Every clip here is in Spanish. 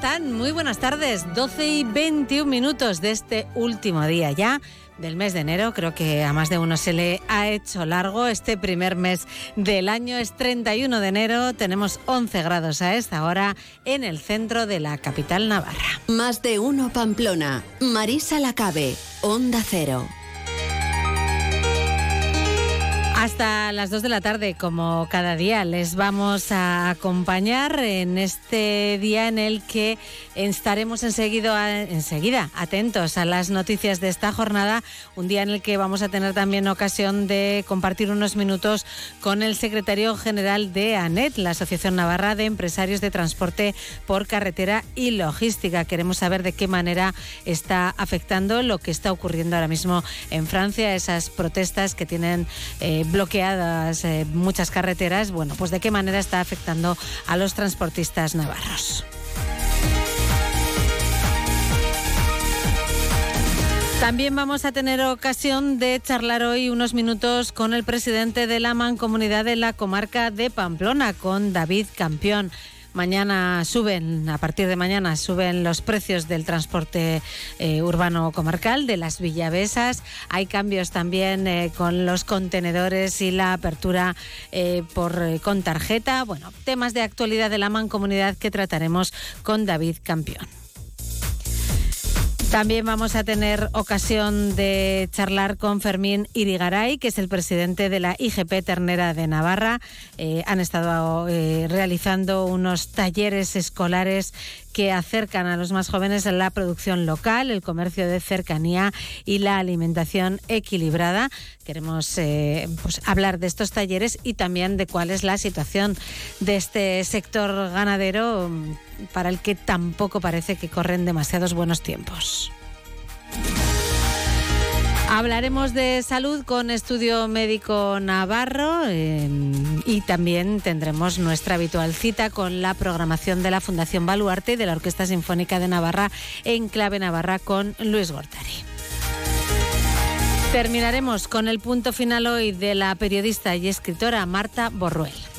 Muy buenas tardes. 12 y 21 minutos de este último día ya del mes de enero. Creo que a más de uno se le ha hecho largo. Este primer mes del año es 31 de enero. Tenemos 11 grados a esta hora en el centro de la capital navarra. Más de uno Pamplona. Marisa Lacabe. Onda Cero. Hasta las 2 de la tarde, como cada día, les vamos a acompañar en este día en el que estaremos enseguida, atentos a las noticias de esta jornada, un día en el que vamos a tener también ocasión de compartir unos minutos con el secretario general de ANET, la Asociación Navarra de Empresarios de Transporte por Carretera y Logística. Queremos saber de qué manera está afectando lo que está ocurriendo ahora mismo en Francia, esas protestas que tienen... Eh, bloqueadas eh, muchas carreteras, bueno, pues de qué manera está afectando a los transportistas navarros. También vamos a tener ocasión de charlar hoy unos minutos con el presidente de la Mancomunidad de la comarca de Pamplona, con David Campeón. Mañana suben, a partir de mañana suben los precios del transporte eh, urbano comarcal de las villavesas. Hay cambios también eh, con los contenedores y la apertura eh, por, con tarjeta. Bueno, temas de actualidad de la mancomunidad que trataremos con David Campeón. También vamos a tener ocasión de charlar con Fermín Irigaray, que es el presidente de la IGP Ternera de Navarra. Eh, han estado eh, realizando unos talleres escolares que acercan a los más jóvenes la producción local, el comercio de cercanía y la alimentación equilibrada. Queremos eh, pues, hablar de estos talleres y también de cuál es la situación de este sector ganadero mm, para el que tampoco parece que corren demasiados buenos tiempos. Hablaremos de salud con Estudio Médico Navarro em, y también tendremos nuestra habitual cita con la programación de la Fundación Baluarte y de la Orquesta Sinfónica de Navarra en Clave Navarra con Luis Gortari. Terminaremos con el punto final hoy de la periodista y escritora Marta Borruel.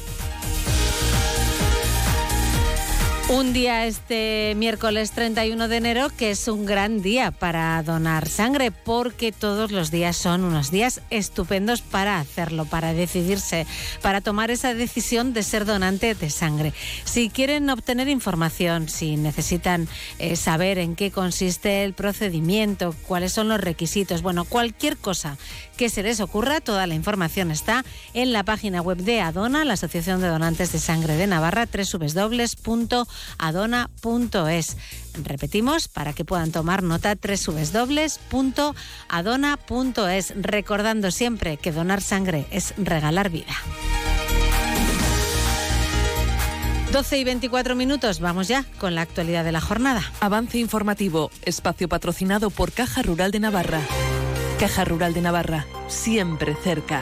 Un día este miércoles 31 de enero que es un gran día para donar sangre porque todos los días son unos días estupendos para hacerlo, para decidirse, para tomar esa decisión de ser donante de sangre. Si quieren obtener información, si necesitan eh, saber en qué consiste el procedimiento, cuáles son los requisitos, bueno, cualquier cosa que se les ocurra, toda la información está en la página web de Adona, la Asociación de Donantes de Sangre de Navarra, www adona.es. Repetimos, para que puedan tomar nota, www.adona.es, recordando siempre que donar sangre es regalar vida. 12 y 24 minutos, vamos ya con la actualidad de la jornada. Avance informativo, espacio patrocinado por Caja Rural de Navarra. Caja Rural de Navarra, siempre cerca.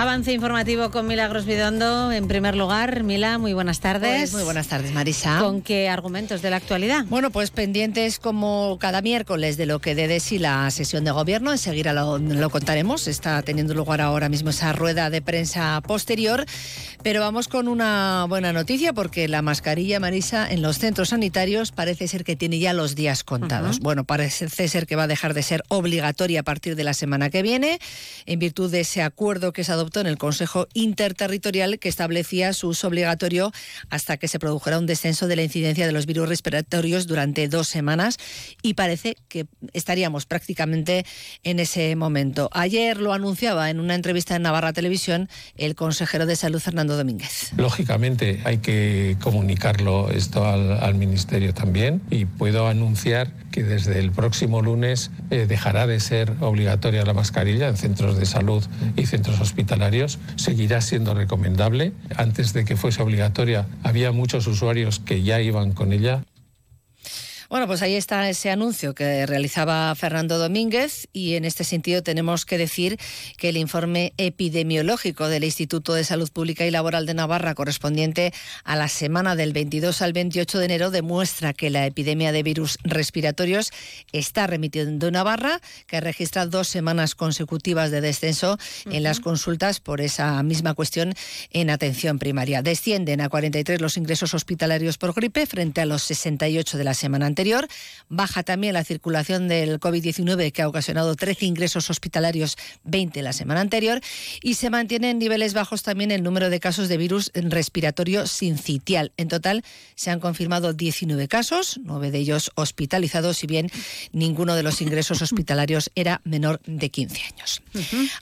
Avance informativo con Milagros Vidondo. En primer lugar, Mila, muy buenas tardes. Pues muy buenas tardes, Marisa. ¿Con qué argumentos de la actualidad? Bueno, pues pendientes como cada miércoles de lo que dé de sí la sesión de gobierno. Enseguida lo, lo contaremos. Está teniendo lugar ahora mismo esa rueda de prensa posterior. Pero vamos con una buena noticia porque la mascarilla, Marisa, en los centros sanitarios parece ser que tiene ya los días contados. Bueno, parece ser que va a dejar de ser obligatoria a partir de la semana que viene en virtud de ese acuerdo que se adoptó en el Consejo Interterritorial que establecía su uso obligatorio hasta que se produjera un descenso de la incidencia de los virus respiratorios durante dos semanas y parece que estaríamos prácticamente en ese momento. Ayer lo anunciaba en una entrevista en Navarra Televisión el consejero de Salud Fernando Domínguez. Lógicamente hay que comunicarlo esto al, Ministerio también y puedo anunciar que desde el próximo lunes eh, dejará de ser obligatoria la mascarilla en centros de salud y centros hospitalarios seguirá siendo recomendable. Antes de que fuese obligatoria había muchos usuarios que ya iban con ella Bueno, pues ahí está ese anuncio que realizaba Fernando Domínguez y en este sentido tenemos que decir que el informe epidemiológico del Instituto de Salud Pública y Laboral de Navarra correspondiente a la semana del 22 al 28 de enero demuestra que la epidemia de virus respiratorios está remitiendo en Navarra, que registra dos semanas consecutivas de descenso en las consultas por esa misma cuestión en atención primaria. Descienden a 43 los ingresos hospitalarios por gripe frente a los 68 de la semana anterior Baja también la circulación del COVID-19 que ha ocasionado 13 ingresos hospitalarios, 20 la semana anterior. Y se mantiene en niveles bajos también el número de casos de virus respiratorio sincitial. En total se han confirmado 19 casos, 9 de ellos hospitalizados, si bien ninguno de los ingresos hospitalarios era menor de 15 años.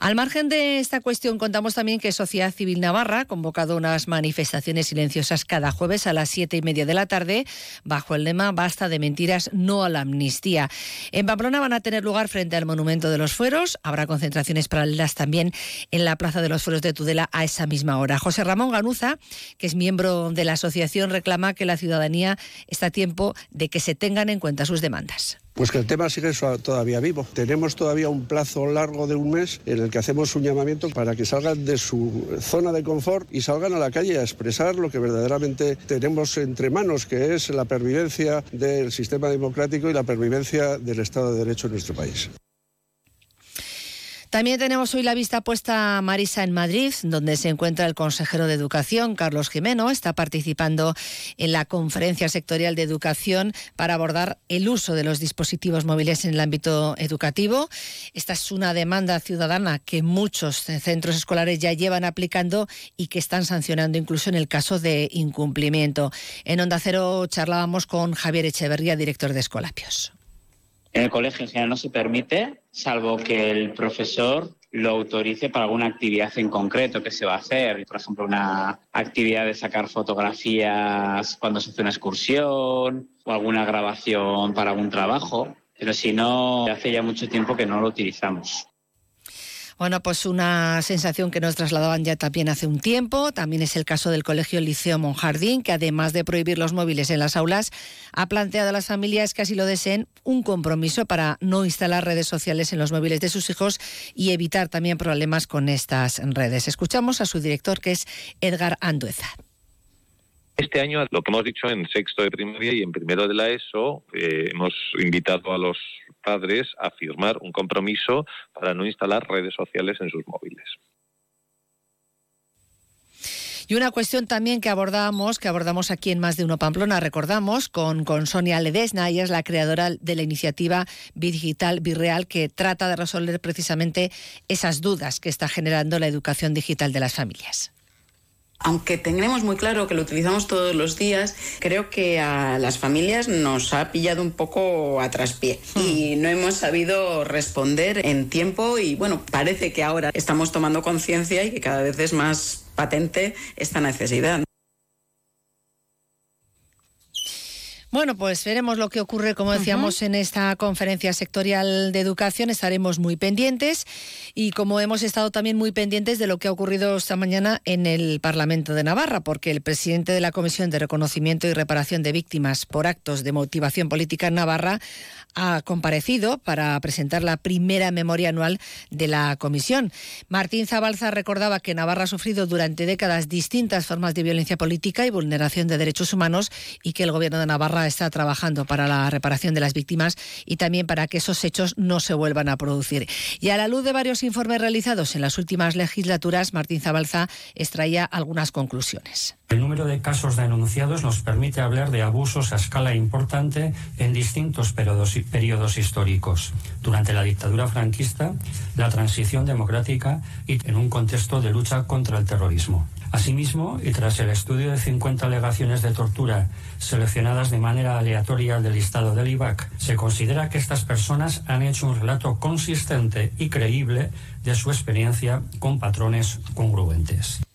Al margen de esta cuestión, contamos también que Sociedad Civil Navarra ha convocado unas manifestaciones silenciosas cada jueves a las siete y media de la tarde bajo el lema Basta de mentiras, no a la amnistía. En Pamplona van a tener lugar frente al Monumento de los Fueros. Habrá concentraciones paralelas también en la Plaza de los Fueros de Tudela a esa misma hora. José Ramón Ganuza, que es miembro de la asociación, reclama que la ciudadanía está a tiempo de que se tengan en cuenta sus demandas. Pues que el tema sigue todavía vivo. Tenemos todavía un plazo largo de un mes en el que hacemos un llamamiento para que salgan de su zona de confort y salgan a la calle a expresar lo que verdaderamente tenemos entre manos, que es la pervivencia del sistema democrático y la pervivencia del Estado de Derecho en nuestro país. También tenemos hoy la vista puesta a Marisa en Madrid, donde se encuentra el consejero de Educación, Carlos Jimeno. Está participando en la conferencia sectorial de educación para abordar el uso de los dispositivos móviles en el ámbito educativo. Esta es una demanda ciudadana que muchos centros escolares ya llevan aplicando y que están sancionando incluso en el caso de incumplimiento. En Onda Cero charlábamos con Javier Echeverría, director de Escolapios. En el colegio en general no se permite, salvo que el profesor lo autorice para alguna actividad en concreto que se va a hacer. Por ejemplo, una actividad de sacar fotografías cuando se hace una excursión o alguna grabación para algún trabajo. Pero si no, hace ya mucho tiempo que no lo utilizamos. Bueno, pues una sensación que nos trasladaban ya también hace un tiempo. También es el caso del Colegio Liceo Monjardín, que además de prohibir los móviles en las aulas, ha planteado a las familias que así lo deseen un compromiso para no instalar redes sociales en los móviles de sus hijos y evitar también problemas con estas redes. Escuchamos a su director, que es Edgar Andueza. Este año, lo que hemos dicho en sexto de primaria y en primero de la ESO, eh, hemos invitado a los padres a firmar un compromiso para no instalar redes sociales en sus móviles. Y una cuestión también que abordamos, que abordamos aquí en Más de Uno Pamplona, recordamos, con, con Sonia Ledesna, ella es la creadora de la iniciativa Digital Virreal, que trata de resolver precisamente esas dudas que está generando la educación digital de las familias aunque tenemos muy claro que lo utilizamos todos los días, creo que a las familias nos ha pillado un poco a traspié hmm. y no hemos sabido responder en tiempo y bueno, parece que ahora estamos tomando conciencia y que cada vez es más patente esta necesidad. Bueno, pues veremos lo que ocurre, como decíamos, en esta conferencia sectorial de educación. Estaremos muy pendientes y como hemos estado también muy pendientes de lo que ha ocurrido esta mañana en el Parlamento de Navarra, porque el presidente de la Comisión de Reconocimiento y Reparación de Víctimas por Actos de Motivación Política en Navarra ha comparecido para presentar la primera memoria anual de la comisión. Martín Zabalza recordaba que Navarra ha sufrido durante décadas distintas formas de violencia política y vulneración de derechos humanos y que el gobierno de Navarra está trabajando para la reparación de las víctimas y también para que esos hechos no se vuelvan a producir. Y a la luz de varios informes realizados en las últimas legislaturas, Martín Zabalza extraía algunas conclusiones. El número de casos denunciados nos permite hablar de abusos a escala importante en distintos periodos periodos históricos, durante la dictadura franquista, la transición democrática y en un contexto de lucha contra el terrorismo. Asimismo, y tras el estudio de 50 alegaciones de tortura seleccionadas de manera aleatoria del listado del IBAC, se considera que estas personas han hecho un relato consistente y creíble de su experiencia con patrones congruentes.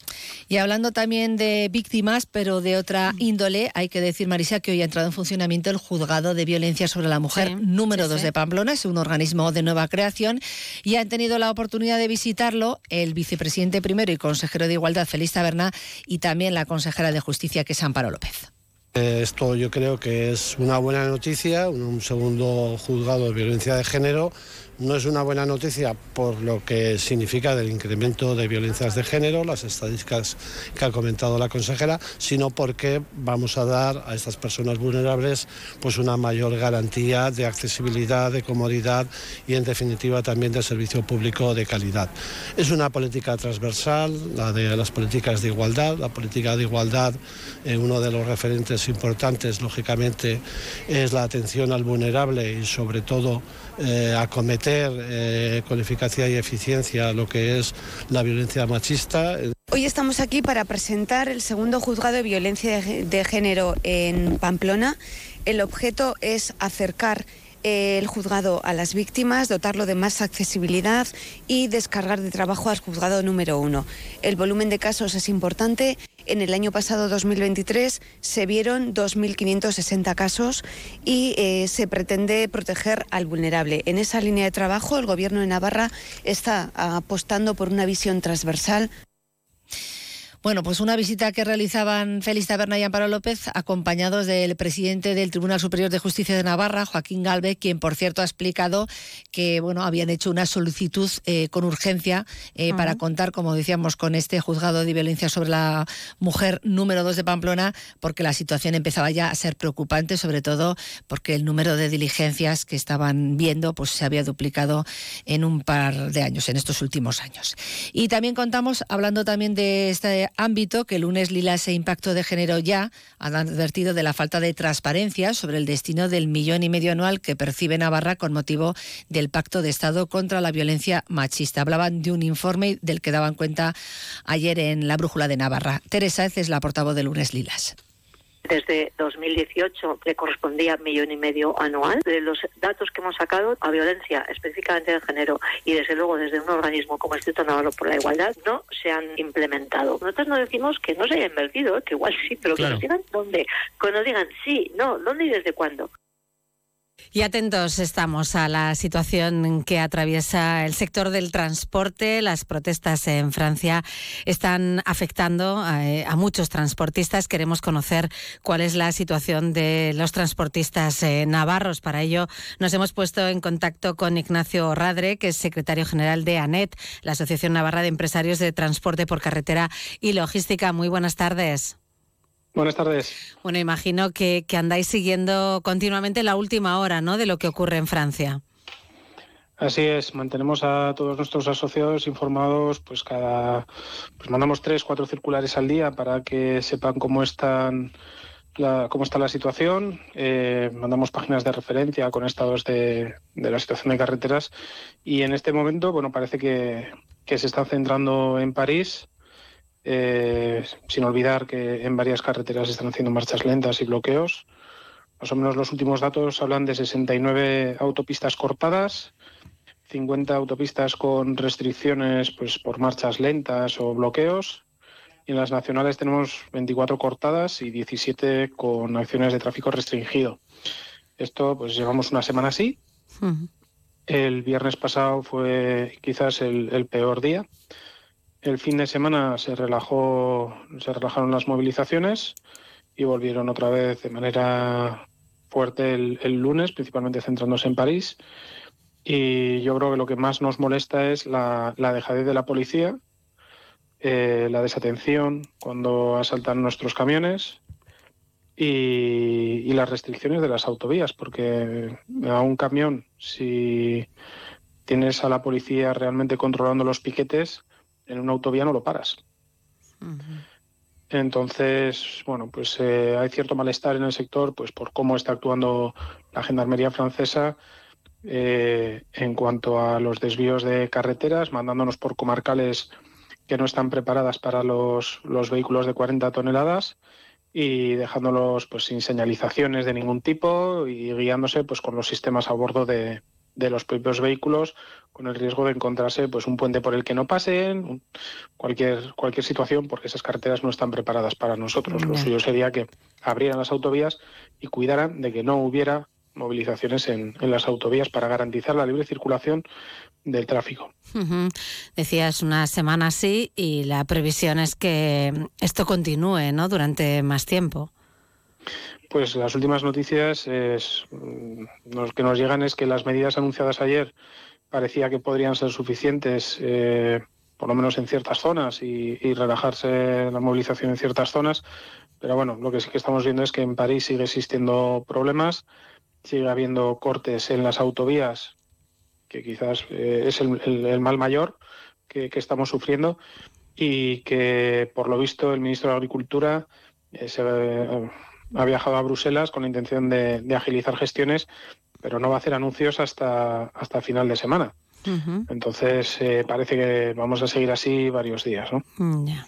Y hablando también de víctimas, pero de otra índole, hay que decir, Marisa, que hoy ha entrado en funcionamiento el Juzgado de Violencia sobre la Mujer número 2 de Pamplona. Es un organismo de nueva creación y han tenido la oportunidad de visitarlo el vicepresidente primero y consejero de Igualdad, Félix Taberna, y también la consejera de Justicia, que es Amparo López. Eh, esto yo creo que es una buena noticia, un segundo juzgado de violencia de género no es una buena noticia por lo que significa del incremento de violencias de género, las estadísticas que ha comentado la consejera, sino porque vamos a dar a estas personas vulnerables pues una mayor garantía de accesibilidad, de comodidad y en definitiva también de servicio público de calidad. Es una política transversal, la de las políticas de igualdad. La política de igualdad, eh, uno de los referentes importantes, lógicamente, es la atención al vulnerable y sobre todo eh, acometer eh, con eficacia y eficiencia lo que es la violencia machista. Hoy estamos aquí para presentar el segundo juzgado de violencia de género en Pamplona. El objeto es acercar el juzgado a las víctimas, dotarlo de más accesibilidad y descargar de trabajo al juzgado número uno. El volumen de casos es importante. En el año pasado, 2023, se vieron 2.560 casos y eh, se pretende proteger al vulnerable. En esa línea de trabajo, el Gobierno de Navarra está apostando por una visión transversal bueno, pues una visita que realizaban Félix Taberna y Amparo López, acompañados del presidente del Tribunal Superior de Justicia de Navarra, Joaquín Galvez, quien, por cierto, ha explicado que bueno, habían hecho una solicitud eh, con urgencia eh, para contar, como decíamos, con este juzgado de violencia sobre la mujer número 2 de Pamplona, porque la situación empezaba ya a ser preocupante, sobre todo porque el número de diligencias que estaban viendo pues, se había duplicado en un par de años, en estos últimos años. Y también contamos, hablando también de este ámbito que el lunes Lilas e Impacto de Género ya han advertido de la falta de transparencia sobre el destino del millón y medio anual que percibe Navarra con motivo del Pacto de Estado contra la Violencia Machista. Hablaban de un informe del que daban cuenta ayer en la Brújula de Navarra. Teresa es la portavoz de Lunes Lilas. Desde 2018 le correspondía un millón y medio anual. De los datos que hemos sacado a violencia específicamente de género y desde luego desde un organismo como el Instituto Navarro por la Igualdad no se han implementado. Nosotros no decimos que no se haya invertido, que igual sí, pero que nos digan dónde. Que nos digan sí, no, dónde y desde cuándo. Y atentos estamos a la situación que atraviesa el sector del transporte. Las protestas en Francia están afectando eh, a, muchos transportistas. Queremos conocer cuál es la situación de los transportistas eh, navarros. Para ello nos hemos puesto en contacto con Ignacio Radre, que es secretario general de ANET, la Asociación Navarra de Empresarios de Transporte por Carretera y Logística. Muy buenas tardes. Buenas tardes. Bueno, imagino que, andáis siguiendo continuamente la última hora ¿no? de lo que ocurre en Francia. Así es, mantenemos a todos nuestros asociados informados, pues cada, pues mandamos tres, cuatro circulares al día para que sepan cómo están la, cómo está la situación. Eh, mandamos páginas de referencia con estados de, de, la situación de carreteras y en este momento, bueno, parece que, que se está centrando en París eh, sin olvidar que en varias carreteras están haciendo marchas lentas y bloqueos. Más o menos los últimos datos hablan de 69 autopistas cortadas, 50 autopistas con restricciones pues, por marchas lentas o bloqueos. Y en las nacionales tenemos 24 cortadas y 17 con acciones de tráfico restringido. Esto, pues llevamos una semana así. El viernes pasado fue quizás el peor día. El fin de semana se relajó, se relajaron las movilizaciones y volvieron otra vez de manera fuerte el, lunes, principalmente centrándose en París. Y yo creo que lo que más nos molesta es la, dejadez de la policía, eh, la desatención cuando asaltan nuestros camiones y, y, las restricciones de las autovías, porque a un camión, si tienes a la policía realmente controlando los piquetes, en una autovía no lo paras. Entonces, bueno, pues eh, hay cierto malestar en el sector pues por cómo está actuando la gendarmería francesa eh, en cuanto a los desvíos de carreteras, mandándonos por comarcales que no están preparadas para los, los vehículos de 40 toneladas y dejándolos pues sin señalizaciones de ningún tipo y guiándose pues con los sistemas a bordo de, de los propios vehículos con el riesgo de encontrarse pues un puente por el que no pasen, cualquier cualquier situación porque esas carreteras no están preparadas para nosotros. Lo suyo sería que abrieran las autovías y cuidaran de que no hubiera movilizaciones en, en las autovías para garantizar la libre circulación del tráfico. Decías una semana así y la previsión es que esto continúe ¿no? durante más tiempo. Pues las últimas noticias es, mm, los que nos llegan es que las medidas anunciadas ayer parecía que podrían ser suficientes, eh, por lo menos en ciertas zonas, y, relajarse la movilización en ciertas zonas. Pero bueno, lo que sí que estamos viendo es que en París sigue existiendo problemas, sigue habiendo cortes en las autovías, que quizás eh, es el, mal mayor que, estamos sufriendo, y que por lo visto el ministro de Agricultura eh, se, ha viajado a Bruselas con la intención de, de, agilizar gestiones, pero no va a hacer anuncios hasta, hasta final de semana. Uh -huh. Entonces eh, parece que vamos a seguir así varios días. ¿no? Yeah.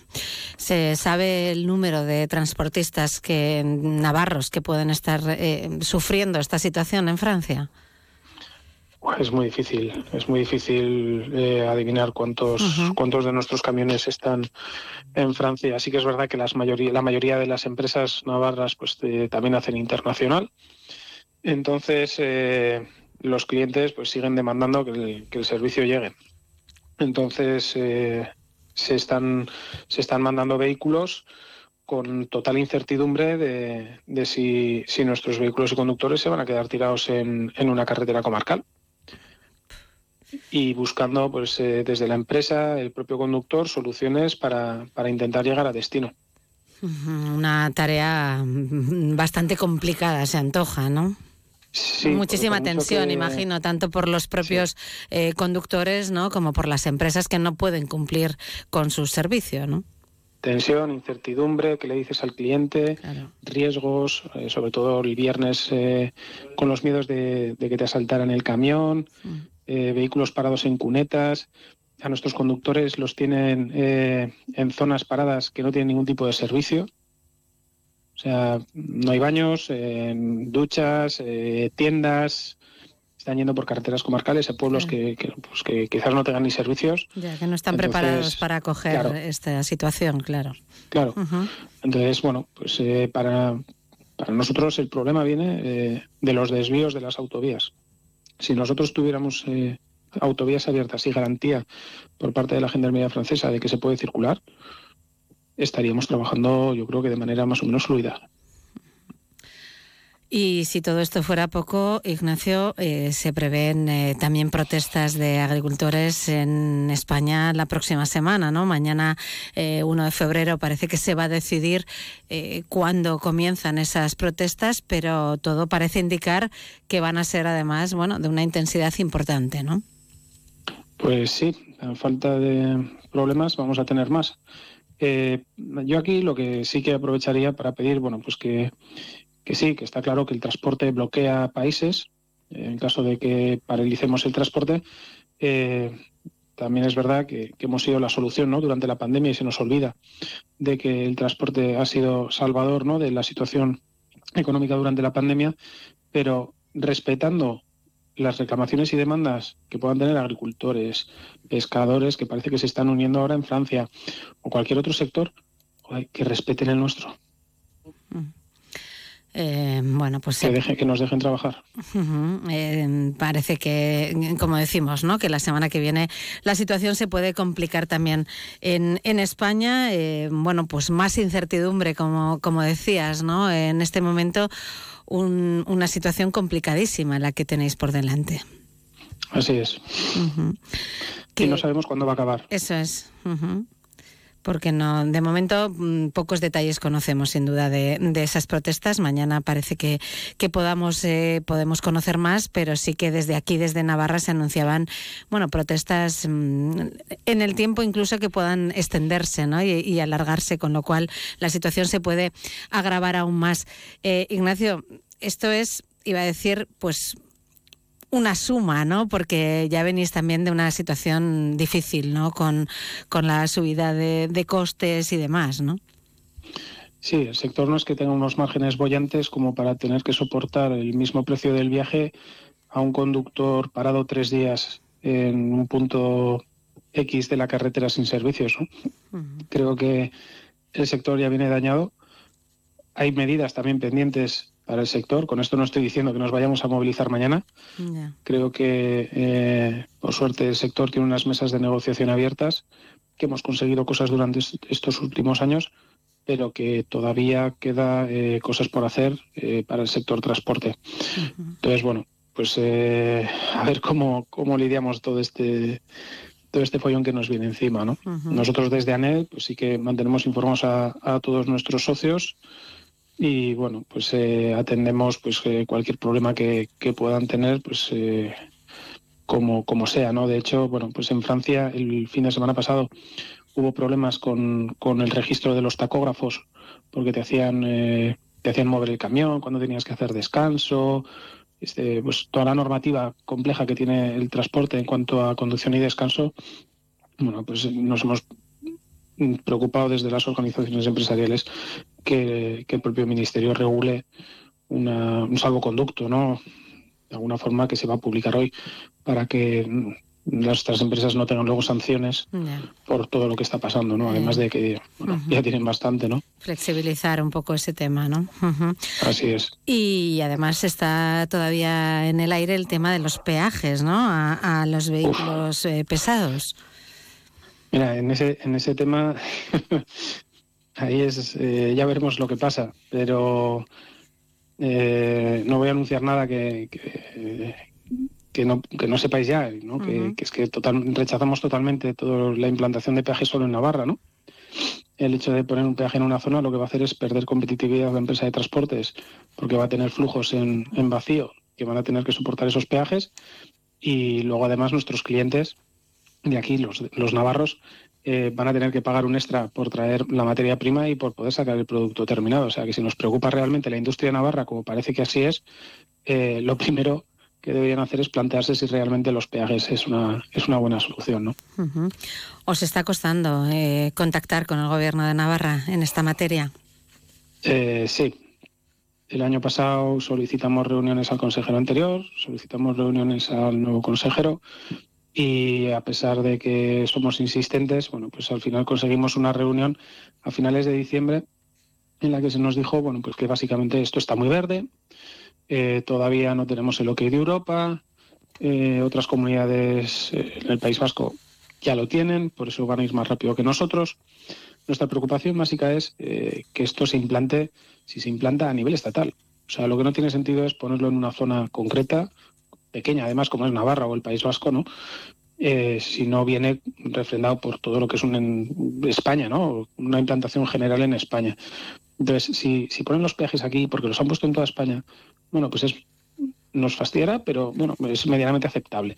¿Se sabe el número de transportistas que navarros que pueden estar eh, sufriendo esta situación en Francia? Es muy difícil, es muy difícil eh, adivinar cuántos, uh -huh. cuántos de nuestros camiones están en Francia. Así que es verdad que las mayoría, la mayoría de las empresas navarras pues, eh, también hacen internacional. Entonces, eh, los clientes pues, siguen demandando que el, que el servicio llegue. Entonces, se, están, se están mandando vehículos con total incertidumbre de, de si, si, nuestros vehículos y conductores se van a quedar tirados en, en una carretera comarcal y buscando pues eh, desde la empresa, el propio conductor, soluciones para, para, intentar llegar a destino. Una tarea bastante complicada se antoja, ¿no? Sí, Muchísima tensión, que... imagino, tanto por los propios sí. eh, conductores, ¿no? Como por las empresas que no pueden cumplir con su servicio, ¿no? Tensión, incertidumbre, ¿qué le dices al cliente? Claro. Riesgos, eh, sobre todo el viernes eh, con los miedos de, de, que te asaltaran el camión, mm. Eh, vehículos parados en cunetas. A nuestros conductores los tienen eh, en zonas paradas que no tienen ningún tipo de servicio. O sea, no hay baños, duchas, eh, tiendas, están yendo por carreteras comarcales a pueblos que, que, pues que, quizás no tengan ni servicios. Ya, que no están Entonces, preparados para acoger claro, esta situación, claro. Claro. Uh -huh. Entonces, bueno, pues eh, para, para nosotros el problema viene eh, de los desvíos de las autovías. Si nosotros tuviéramos eh, autovías abiertas y garantía por parte de la Gendarmería francesa de que se puede circular, estaríamos trabajando, yo creo que de manera más o menos fluida. Y si todo esto fuera poco, Ignacio, eh, se prevén eh, también protestas de agricultores en España la próxima semana, ¿no? Mañana, eh, 1 de febrero, parece que se va a decidir eh, cuándo comienzan esas protestas, pero todo parece indicar que van a ser además, bueno, de una intensidad importante, ¿no? Pues sí, a falta de problemas vamos a tener más. Yo aquí lo que sí que aprovecharía para pedir, bueno, pues que, que sí, que está claro que el transporte bloquea países. Eh, en caso de que paralicemos el transporte, eh, también es verdad que, que, hemos sido la solución ¿no? durante la pandemia y se nos olvida de que el transporte ha sido salvador ¿no? de la situación económica durante la pandemia, pero respetando las reclamaciones y demandas que puedan tener agricultores, pescadores, que parece que se están uniendo ahora en Francia, o cualquier otro sector, que respeten el nuestro. Eh, bueno, pues que, deje, que, nos dejen trabajar. Uh -huh. eh, parece que, como decimos, ¿no? que la semana que viene la situación se puede complicar también en, en España. Eh, bueno, pues más incertidumbre, como, como decías, ¿no? En este momento un, una situación complicadísima la que tenéis por delante. Así es. Uh -huh. Que, y no sabemos cuándo va a acabar. Eso es. Uh -huh. Porque no, de momento mm, pocos detalles conocemos sin duda de, de esas protestas. Mañana parece que, que podamos eh, podemos conocer más, pero sí que desde aquí, desde Navarra, se anunciaban bueno protestas mmm, en el tiempo incluso que puedan extenderse ¿no? y, y, alargarse, con lo cual la situación se puede agravar aún más. Eh, Ignacio, esto es, iba a decir, pues una suma, ¿no? Porque ya venís también de una situación difícil, ¿no? Con, con la subida de, de, costes y demás, ¿no? Sí, el sector no es que tenga unos márgenes bollantes como para tener que soportar el mismo precio del viaje a un conductor parado tres días en un punto X de la carretera sin servicios. ¿no? Uh -huh. Creo que el sector ya viene dañado. Hay medidas también pendientes para el sector. Con esto no estoy diciendo que nos vayamos a movilizar mañana. Yeah. Creo que, eh, por suerte, el sector tiene unas mesas de negociación abiertas, que hemos conseguido cosas durante estos últimos años, pero que todavía queda eh, cosas por hacer eh, para el sector transporte. Entonces, bueno, pues eh, a ver cómo, cómo lidiamos todo este todo este follón que nos viene encima, ¿no? Nosotros desde ANED, pues sí que mantenemos informados a, a todos nuestros socios y bueno, pues atendemos pues cualquier problema que, que, puedan tener, pues como, como sea, ¿no? De hecho, bueno, pues en Francia el fin de semana pasado hubo problemas con, con el registro de los tacógrafos porque te hacían, eh, te hacían mover el camión cuando tenías que hacer descanso. Este, pues toda la normativa compleja que tiene el transporte en cuanto a conducción y descanso, bueno, pues nos hemos preocupado desde las organizaciones empresariales que, que el propio ministerio regule una, un salvoconducto, ¿no? De alguna forma que se va a publicar hoy para que nuestras empresas no tengan luego sanciones por todo lo que está pasando, ¿no? Además de que ya tienen bastante, ¿no? Flexibilizar un poco ese tema, ¿no? Así es. Y además está todavía en el aire el tema de los peajes, ¿no? A, los vehículos eh, pesados. Mira, en ese, en ese tema, ahí es, eh, ya veremos lo que pasa, pero eh, no voy a anunciar nada que que no, que no sepáis ya, ¿no? que, es que total, rechazamos totalmente toda la implantación de peajes solo en Navarra, ¿no? El hecho de poner un peaje en una zona lo que va a hacer es perder competitividad de la empresa de transportes, porque va a tener flujos en, en vacío que van a tener que soportar esos peajes y luego además nuestros clientes de aquí, los, los navarros, eh, van a tener que pagar un extra por traer la materia prima y por poder sacar el producto terminado. O sea que si nos preocupa realmente la industria navarra, como parece que así es, eh, lo primero que deberían hacer es plantearse si realmente los peajes es una, es una buena solución. ¿no? ¿Os está costando eh, contactar con el Gobierno de Navarra en esta materia? Eh, sí. El año pasado solicitamos reuniones al consejero anterior, solicitamos reuniones al nuevo consejero y a pesar de que somos insistentes, bueno, pues al final conseguimos una reunión a finales de diciembre en la que se nos dijo, bueno, pues que básicamente esto está muy verde, eh, todavía no tenemos el OK de Europa. Eh, otras comunidades eh, en el País Vasco ya lo tienen, por eso van a ir más rápido que nosotros. Nuestra preocupación básica es que esto se implante, si se implanta a nivel estatal. O sea, lo que no tiene sentido es ponerlo en una zona concreta, pequeña además, como es Navarra o el País Vasco, ¿no? si no viene refrendado por todo lo que es un, en España, ¿no? Una implantación general en España. Entonces, si, si ponen los peajes aquí, porque los han puesto en toda España, bueno, pues es, nos fastidiará, pero bueno, es medianamente aceptable.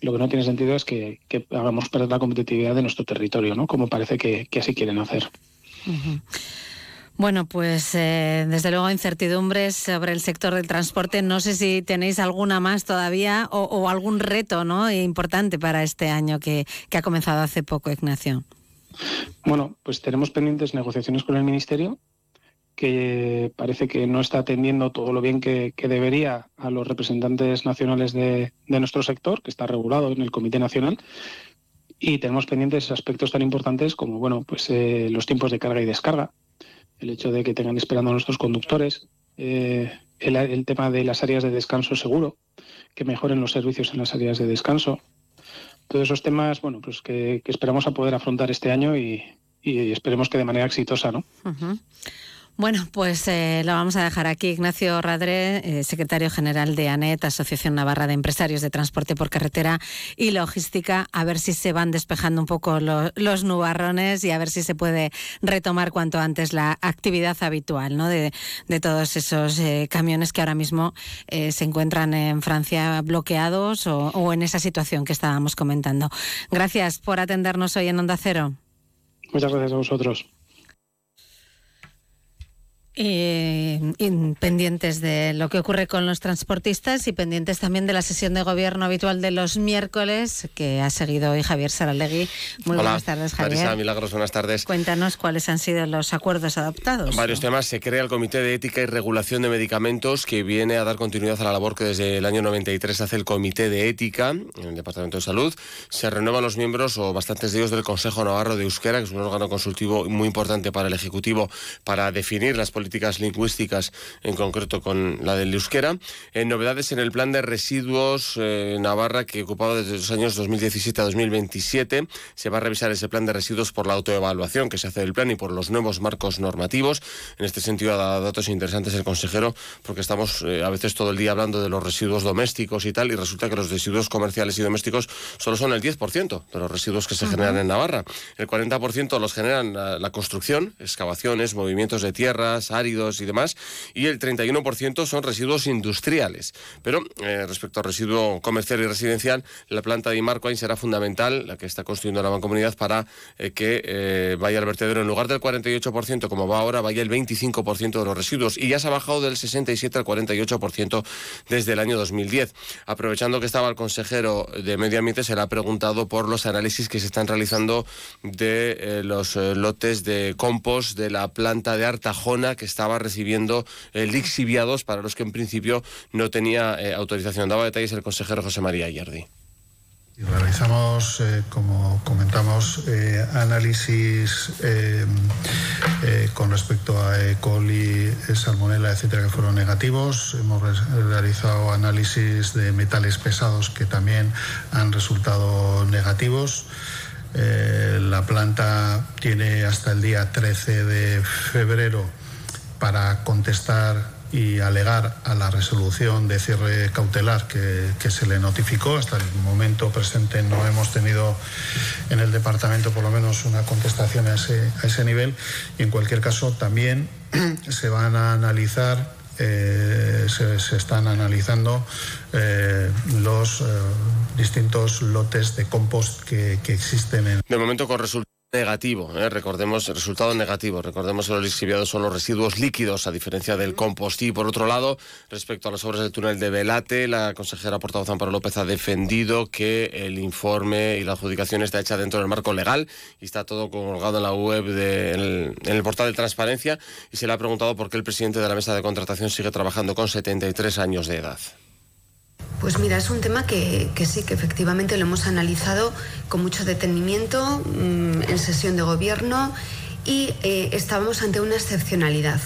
Lo que no tiene sentido es que, hagamos perder la competitividad de nuestro territorio, ¿no? Como parece que, así quieren hacer. Bueno, pues eh, desde luego incertidumbres sobre el sector del transporte. No sé si tenéis alguna más todavía o, algún reto ¿no? importante para este año que, ha comenzado hace poco, Ignacio. Bueno, pues tenemos pendientes negociaciones con el Ministerio que parece que no está atendiendo todo lo bien que, debería a los representantes nacionales de, nuestro sector, que está regulado en el Comité Nacional. Y tenemos pendientes aspectos tan importantes como bueno, pues, eh, los tiempos de carga y descarga, el hecho de que tengan esperando a nuestros conductores, eh, el, tema de las áreas de descanso seguro, que mejoren los servicios en las áreas de descanso. Todos esos temas, bueno, pues que, esperamos a poder afrontar este año y, esperemos que de manera exitosa, ¿no? Bueno, pues eh, lo vamos a dejar aquí. Ignacio Radre, eh, secretario general de ANET, Asociación Navarra de Empresarios de Transporte por Carretera y Logística, a ver si se van despejando un poco los nubarrones y a ver si se puede retomar cuanto antes la actividad habitual ¿no? de, todos esos eh, camiones que ahora mismo se encuentran en Francia bloqueados o, o en esa situación que estábamos comentando. Gracias por atendernos hoy en Onda Cero. Muchas gracias a vosotros. Y, pendientes de lo que ocurre con los transportistas y pendientes también de la sesión de gobierno habitual de los miércoles que ha seguido hoy Javier Saralegui. Muy buenas tardes, Javier. Marisa, Milagros, buenas tardes. Cuéntanos cuáles han sido los acuerdos adoptados. Varios temas. Se crea el Comité de Ética y Regulación de Medicamentos que viene a dar continuidad a la labor que desde el año 93 hace el Comité de Ética en el Departamento de Salud. Se renuevan los miembros o bastantes de ellos del Consejo Navarro de Euskera, que es un órgano consultivo muy importante para el Ejecutivo para definir las políticas políticas lingüísticas, en concreto con la del euskera. En novedades en el plan de residuos eh, Navarra que ocupaba desde los años 2017 a 2027. Se va a revisar ese plan de residuos por la autoevaluación que se hace del plan y por los nuevos marcos normativos. En este sentido ha dado datos interesantes el consejero porque estamos eh, a veces todo el día hablando de los residuos domésticos y tal y resulta que los residuos comerciales y domésticos solo son el 10% de los residuos que se generan en Navarra. El 40% los generan la, la construcción, excavaciones, movimientos de tierras, áridos y demás, y el 31% son residuos industriales. Pero eh, respecto al residuo comercial y residencial, la planta de Imarcoain será fundamental, la que está construyendo la mancomunidad, para eh, que eh, vaya al vertedero en lugar del 48% como va ahora, vaya el 25% de los residuos y ya se ha bajado del 67 al 48% desde el año 2010. Aprovechando que estaba el consejero de Medio Ambiente, se le ha preguntado por los análisis que se están realizando de los lotes de compost de la planta de Artajona que estaba recibiendo eh, lixiviados para los que en principio no tenía eh, autorización. Daba detalles el consejero José María Yardi. Realizamos, eh, como comentamos, eh, análisis eh, con respecto a E. coli, eh, salmonella, etcétera, que fueron negativos. Hemos re- realizado análisis de metales pesados que también han resultado negativos. La planta tiene hasta el día 13 de febrero para contestar y alegar a la resolución de cierre cautelar que, se le notificó. Hasta el momento presente no hemos tenido en el departamento por lo menos una contestación a ese, a ese nivel y en cualquier caso también se van a analizar eh, se, están analizando eh, los eh, distintos lotes de compost que, existen en De momento con negativo, ¿eh? recordemos, resultado negativo, recordemos que los lixiviados son los residuos líquidos a diferencia del compost. Y por otro lado, respecto a las obras del túnel de Velate, la consejera portavoz Amparo López ha defendido que el informe y la adjudicación está hecha dentro del marco legal y está todo colgado en la web, de, en, el, portal de transparencia y se le ha preguntado por qué el presidente de la mesa de contratación sigue trabajando con 73 años de edad. Pues mira, es un tema que, sí, que efectivamente lo hemos analizado con mucho detenimiento mm, en sesión de gobierno y eh, estábamos ante una excepcionalidad,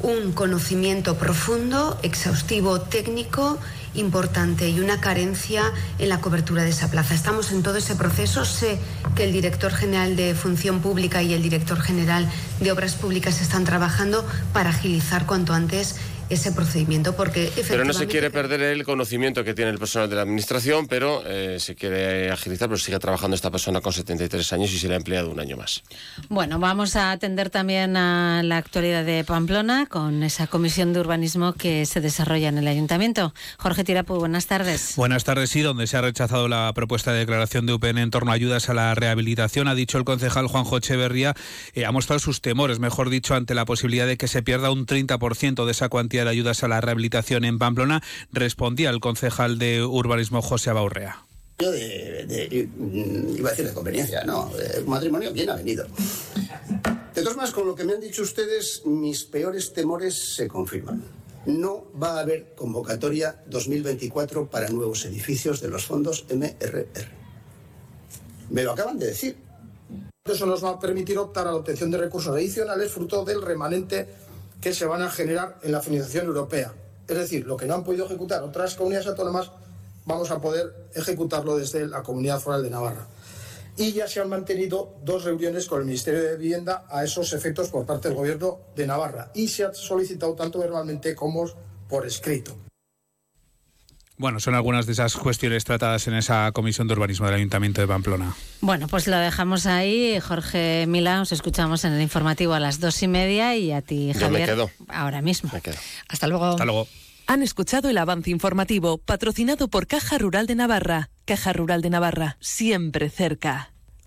un conocimiento profundo, exhaustivo, técnico importante y una carencia en la cobertura de esa plaza. Estamos en todo ese proceso. Sé que el director general de Función Pública y el director general de Obras Públicas están trabajando para agilizar cuanto antes ese procedimiento porque Pero no se quiere perder el conocimiento que tiene el personal de la administración, pero eh, se quiere agilizar, pero sigue trabajando esta persona con 73 años y se le ha empleado un año más. Bueno, vamos a atender también a la actualidad de Pamplona con esa comisión de urbanismo que se desarrolla en el ayuntamiento. Jorge Tirapu, buenas tardes. Buenas tardes, sí, donde se ha rechazado la propuesta de declaración de UPN en torno a ayudas a la rehabilitación. Ha dicho el concejal Juanjo Echeverría, eh, ha mostrado sus temores, mejor dicho, ante la posibilidad de que se pierda un 30% de esa cuantía de ayudas a la rehabilitación en Pamplona. Respondía el concejal de urbanismo José Abaurrea. Yo de, de- mm, iba a decir de conveniencia, no, un matrimonio bien avenido. De todas maneras, con lo que me han dicho ustedes, mis peores temores se confirman. No va a haber convocatoria 2024 para nuevos edificios de los fondos MRR. Me lo acaban de decir. Eso nos va a permitir optar a la obtención de recursos adicionales fruto del remanente que se van a generar en la financiación europea. Es decir, lo que no han podido ejecutar otras comunidades autónomas, vamos a poder ejecutarlo desde la Comunidad Foral de Navarra. Y ya se han mantenido dos reuniones con el Ministerio de Vivienda a esos efectos por parte del Gobierno de Navarra. Y se ha solicitado tanto verbalmente como por escrito. Bueno, son algunas de esas cuestiones tratadas en esa comisión de urbanismo del Ayuntamiento de Pamplona. Bueno, pues lo dejamos ahí. Jorge Mila, os escuchamos en el informativo a las dos y media y a ti, Yo me Javier, quedo. ahora mismo. Hasta luego. Hasta luego. Han escuchado el avance informativo patrocinado por Caja Rural de Navarra. Caja Rural de Navarra, siempre cerca.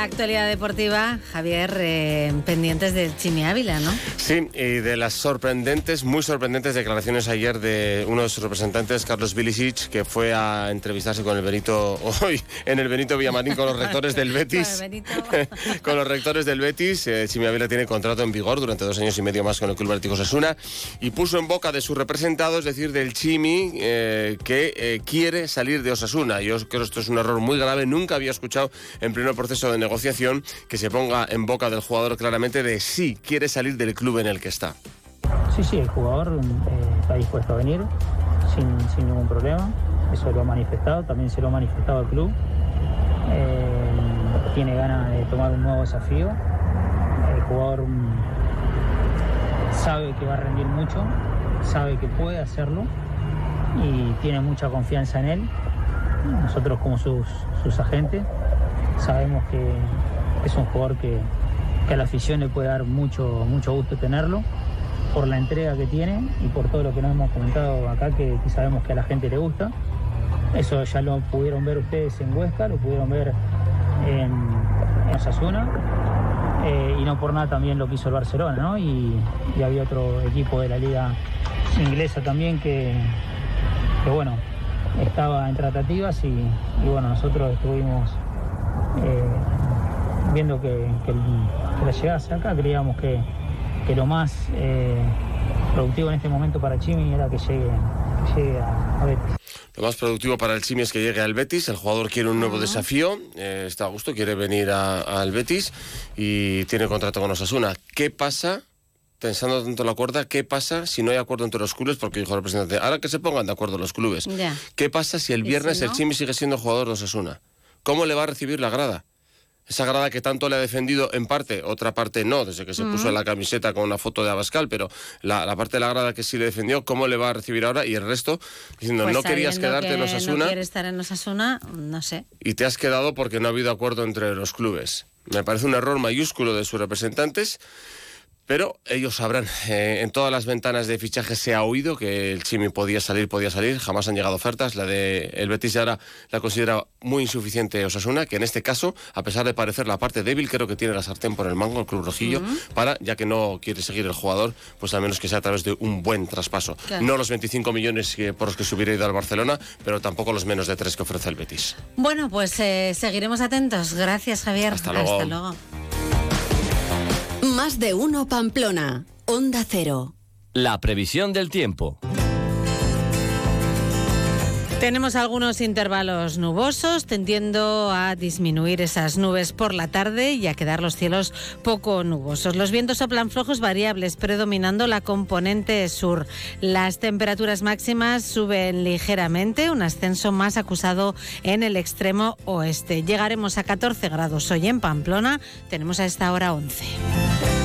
La actualidad deportiva, Javier, eh, pendientes del Chimi Ávila, ¿no? Sí, y de las sorprendentes, muy sorprendentes declaraciones ayer de uno de sus representantes, Carlos Bilicic, que fue a entrevistarse con el Benito hoy en el Benito Villamarín con los rectores del Betis. con los rectores del Betis. Eh, Chimi Ávila tiene contrato en vigor durante dos años y medio más con el Club Atlético Sasuna y puso en boca de su representado, es decir, del Chimi, eh, que eh, quiere salir de Osasuna. Yo creo que esto es un error muy grave. Nunca había escuchado en pleno proceso de negociación que se ponga en boca del jugador claramente de sí quiere salir del club en el que está. Sí, sí, el jugador eh, está dispuesto a venir sin, sin, ningún problema. Eso lo ha manifestado, también se lo ha manifestado al club. Eh, tiene ganas de tomar un nuevo desafío. El jugador mm, sabe que va a rendir mucho, sabe que puede hacerlo y tiene mucha confianza en él. Nosotros como sus, sus agentes sabemos que es un jugador que, que, a la afición le puede dar mucho, mucho gusto tenerlo por la entrega que tiene y por todo lo que nos hemos comentado acá que, sabemos que a la gente le gusta. Eso ya lo pudieron ver ustedes en Huesca, lo pudieron ver en, en Osasuna eh, y no por nada también lo que hizo el Barcelona, ¿no? Y, había otro equipo de la liga inglesa también que bueno, estaba en tratativas y, y bueno, nosotros estuvimos eh, viendo que, que, que, la llegase acá, creíamos que, que lo más eh, productivo en este momento para Chimi era que llegue, que llegue a, a Betis. Lo más productivo para el Chimi es que llegue al Betis. El jugador quiere un nuevo desafío. Eh, está a gusto, quiere venir a- al Betis y tiene contrato con Osasuna. ¿Qué pasa? Pensando tanto en la cuerda, ¿qué pasa si no hay acuerdo entre los clubes? Porque dijo el representante, ahora que se pongan de acuerdo los clubes. ¿Qué pasa si el ¿Y si viernes el? Chimi sigue siendo jugador de Osasuna? ¿Cómo le va a recibir la grada? Esa grada que tanto le ha defendido en parte, otra parte no, desde que se Mm. puso la camiseta con una foto de Abascal, pero la, la parte de la grada que sí le defendió, ¿cómo le va a recibir ahora? Y el resto, diciendo, Pues no querías quedarte en Osasuna No estar en Osasuna, no sé. y te has quedado porque no ha habido acuerdo entre los clubes. Me parece un error mayúsculo de sus representantes, pero ellos sabrán. Eh, en todas las ventanas de fichaje se ha oído que el Chimi podía salir, podía salir. Jamás han llegado ofertas. La de el Betis ahora la considera muy insuficiente Osasuna, que en este caso, a pesar de parecer la parte débil, creo que tiene la sartén por el mango, el Club Rojillo, para, ya que no quiere seguir el jugador, pues al menos que sea a través de un buen traspaso. Claro. No los 25 millones que, por los que se hubiera ido al Barcelona, pero tampoco los menos de tres que ofrece el Betis. Bueno, pues eh, seguiremos atentos. Gracias, Javier. Hasta luego. Hasta luego. Más de uno Pamplona. Onda Cero. La previsión del tiempo. Tenemos algunos intervalos nubosos, tendiendo a disminuir esas nubes por la tarde y a quedar los cielos poco nubosos. Los vientos soplan flojos variables, predominando la componente sur. Las temperaturas máximas suben ligeramente, un ascenso más acusado en el extremo oeste. Llegaremos a 14 grados hoy en Pamplona, tenemos a esta hora 11.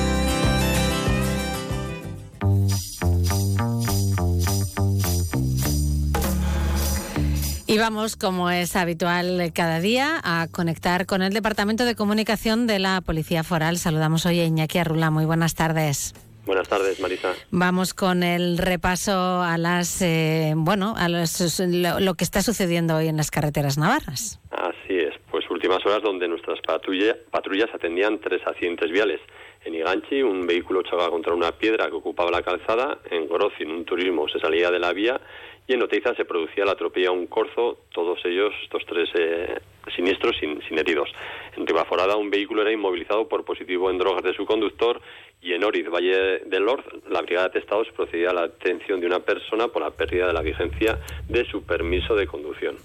Y vamos, como es habitual cada día, a conectar con el Departamento de Comunicación de la Policía Foral. Saludamos hoy a Iñaki Arrula. Muy buenas tardes. Buenas tardes, Marisa. Vamos con el repaso a las, eh, bueno, a los- lo, lo que está sucediendo hoy en las carreteras navarras. Así es, pues últimas horas donde nuestras patrulla- patrullas atendían tres accidentes viales. En Iganchi, un vehículo chocaba contra una piedra que ocupaba la calzada. En Grozin, un turismo se salía de la vía. Y en Oteiza se producía la atropella un corzo, todos ellos, estos tres eh, siniestros, sin, sin heridos. En Ribaforada, un vehículo era inmovilizado por positivo en drogas de su conductor. Y en Oriz, Valle del Lord, la Brigada de Testados procedía a la detención de una persona por la pérdida de la vigencia de su permiso de conducción.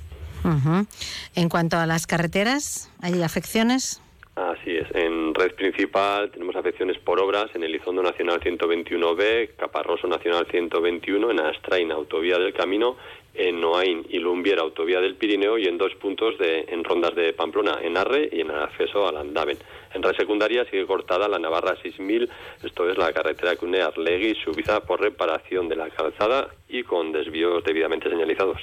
En cuanto a las carreteras, ¿hay afecciones? Así es. En red principal tenemos afecciones por obras en Elizondo Nacional 121B, Caparroso Nacional 121, en Astrain Autovía del Camino, en Noain y Lumbier Autovía del Pirineo y en dos puntos de, en rondas de Pamplona, en Arre y en el acceso al Andaven. En red secundaria sigue cortada la Navarra 6000, esto es la carretera que une Arlegui, Subiza por reparación de la calzada y con desvíos debidamente señalizados.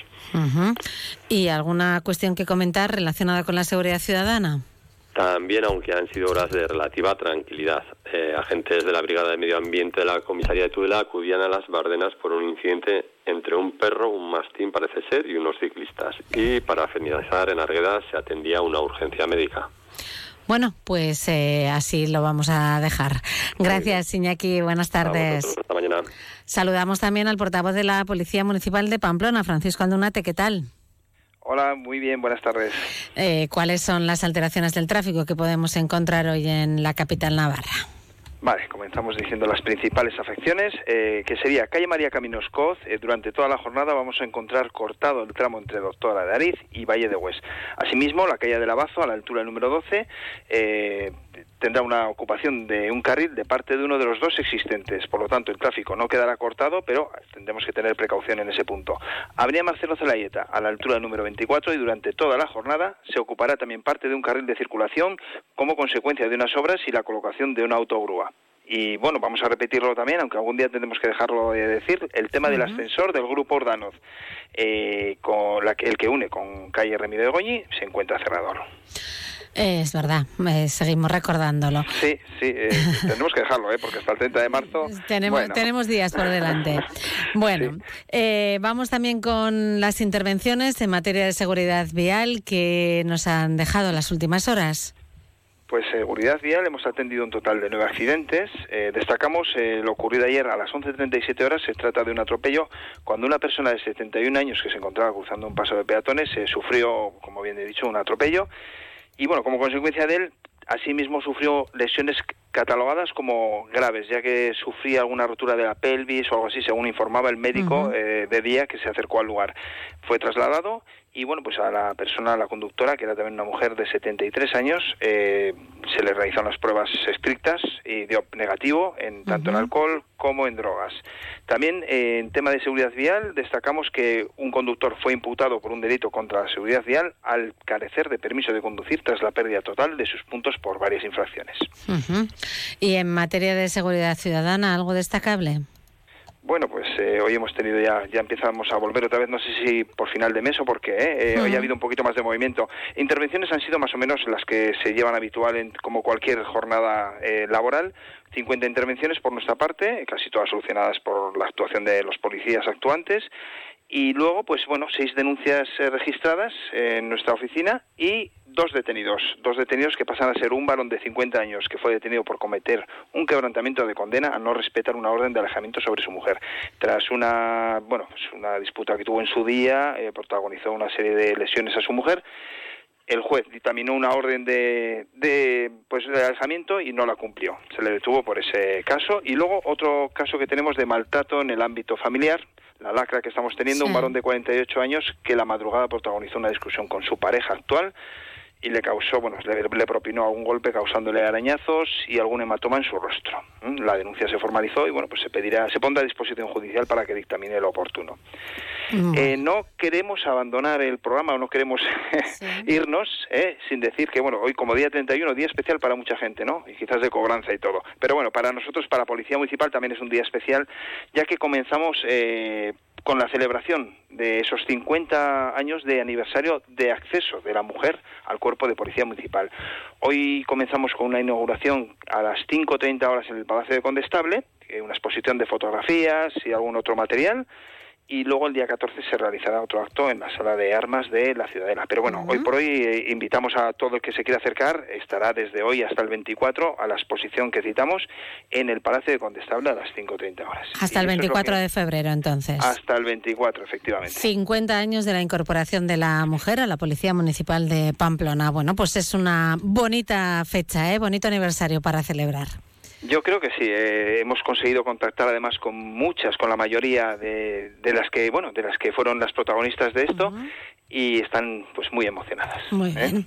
¿Y alguna cuestión que comentar relacionada con la seguridad ciudadana? También, aunque han sido horas de relativa tranquilidad, eh, agentes de la Brigada de Medio Ambiente de la Comisaría de Tudela acudían a las Bardenas por un incidente entre un perro, un mastín parece ser, y unos ciclistas. Y para finalizar, en Argueda se atendía una urgencia médica. Bueno, pues eh, así lo vamos a dejar. Gracias, Iñaki. Buenas tardes. Hasta mañana. Saludamos también al portavoz de la Policía Municipal de Pamplona, Francisco Aldunate. ¿Qué tal? Hola, muy bien, buenas tardes. Eh, ¿Cuáles son las alteraciones del tráfico que podemos encontrar hoy en la capital navarra? Vale, comenzamos diciendo las principales afecciones, eh, que sería calle María Caminos Coz. Eh, durante toda la jornada vamos a encontrar cortado el tramo entre Doctora de Ariz y Valle de Hues. Asimismo, la calle del Abazo, a la altura número 12, eh, tendrá una ocupación de un carril de parte de uno de los dos existentes. Por lo tanto, el tráfico no quedará cortado, pero tendremos que tener precaución en ese punto. Avenida Marcelo Zelayeta, a la altura número 24, y durante toda la jornada se ocupará también parte de un carril de circulación como consecuencia de unas obras y la colocación de una autogrúa. Y bueno, vamos a repetirlo también, aunque algún día tendremos que dejarlo de decir, el tema del ascensor del grupo Ordanoz, eh, con la, el que une con calle Remiro de Goñi, se encuentra cerrador. Es verdad, eh, seguimos recordándolo. Sí, sí, eh, tenemos que dejarlo, ¿eh? porque hasta el 30 de marzo... Tenemos, bueno. tenemos días por delante. Bueno, eh, vamos también con las intervenciones en materia de seguridad vial que nos han dejado las últimas horas. Pues seguridad vial, hemos atendido un total de nueve accidentes. Eh, destacamos eh, lo ocurrido ayer a las 11.37 horas. Se trata de un atropello cuando una persona de 71 años que se encontraba cruzando un paso de peatones eh, sufrió, como bien he dicho, un atropello. Y bueno, como consecuencia de él, asimismo sufrió lesiones catalogadas como graves, ya que sufría alguna rotura de la pelvis o algo así, según informaba el médico eh, de día que se acercó al lugar. Fue trasladado y bueno, pues a la persona, a la conductora, que era también una mujer de 73 años, eh, se le realizaron las pruebas estrictas y dio negativo en tanto en alcohol como en drogas. También eh, en tema de seguridad vial destacamos que un conductor fue imputado por un delito contra la seguridad vial al carecer de permiso de conducir tras la pérdida total de sus puntos por varias infracciones. Y en materia de seguridad ciudadana, ¿algo destacable? Bueno, pues eh, hoy hemos tenido ya, ya empezamos a volver otra vez, no sé si por final de mes o por qué, ¿eh? Eh, hoy ha habido un poquito más de movimiento. Intervenciones han sido más o menos las que se llevan habitual en como cualquier jornada eh, laboral. 50 intervenciones por nuestra parte, casi todas solucionadas por la actuación de los policías actuantes. Y luego, pues bueno, seis denuncias eh, registradas en nuestra oficina y dos detenidos. Dos detenidos que pasan a ser un varón de 50 años que fue detenido por cometer un quebrantamiento de condena a no respetar una orden de alejamiento sobre su mujer. Tras una, bueno, pues una disputa que tuvo en su día, eh, protagonizó una serie de lesiones a su mujer el juez dictaminó una orden de, de, pues, de alejamiento y no la cumplió. Se le detuvo por ese caso. Y luego otro caso que tenemos de maltrato en el ámbito familiar, la lacra que estamos teniendo, un varón de 48 años que la madrugada protagonizó una discusión con su pareja actual y le causó, bueno, le, le propinó algún golpe causándole arañazos y algún hematoma en su rostro. ¿Mm? La denuncia se formalizó y bueno, pues se pedirá, se pondrá a disposición judicial para que dictamine lo oportuno. Eh, no queremos abandonar el programa o no queremos irnos eh, sin decir que, bueno, hoy como día 31, día especial para mucha gente, ¿no? Y quizás de cobranza y todo. Pero bueno, para nosotros, para Policía Municipal, también es un día especial, ya que comenzamos eh, con la celebración de esos 50 años de aniversario de acceso de la mujer al cuerpo de Policía Municipal. Hoy comenzamos con una inauguración a las 5.30 horas en el Palacio de Condestable, eh, una exposición de fotografías y algún otro material y luego el día 14 se realizará otro acto en la sala de armas de la Ciudadela. Pero bueno, hoy por hoy eh, invitamos a todo el que se quiera acercar, estará desde hoy hasta el 24 a la exposición que citamos en el Palacio de Condestable a las 5.30 horas. Hasta el Y lo 24 que- de febrero, entonces. Hasta el 24, efectivamente. 50 años de la incorporación de la mujer a la Policía Municipal de Pamplona. Bueno, pues es una bonita fecha, ¿eh? bonito aniversario para celebrar. Yo creo que sí. eh, hemos conseguido contactar además con muchas, con la mayoría de, de las que, bueno, de las que fueron las protagonistas de esto y están pues muy emocionadas. Muy ¿eh? bien.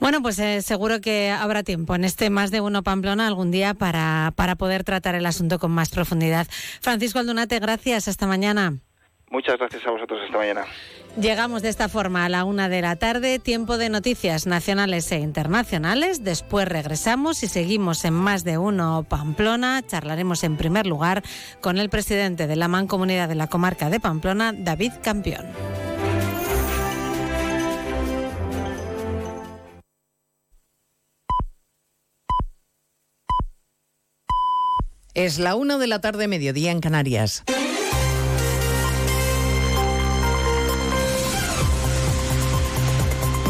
Bueno, pues eh, seguro que habrá tiempo en este Más de Uno Pamplona algún día para, para poder tratar el asunto con más profundidad. Francisco Aldunate, gracias. Hasta mañana. Muchas gracias a vosotros esta mañana. Llegamos de esta forma a la una de la tarde, tiempo de noticias nacionales e internacionales. Después regresamos y seguimos en más de uno Pamplona. Charlaremos en primer lugar con el presidente de la Mancomunidad de la Comarca de Pamplona, David Campión. Es la una de la tarde, mediodía en Canarias.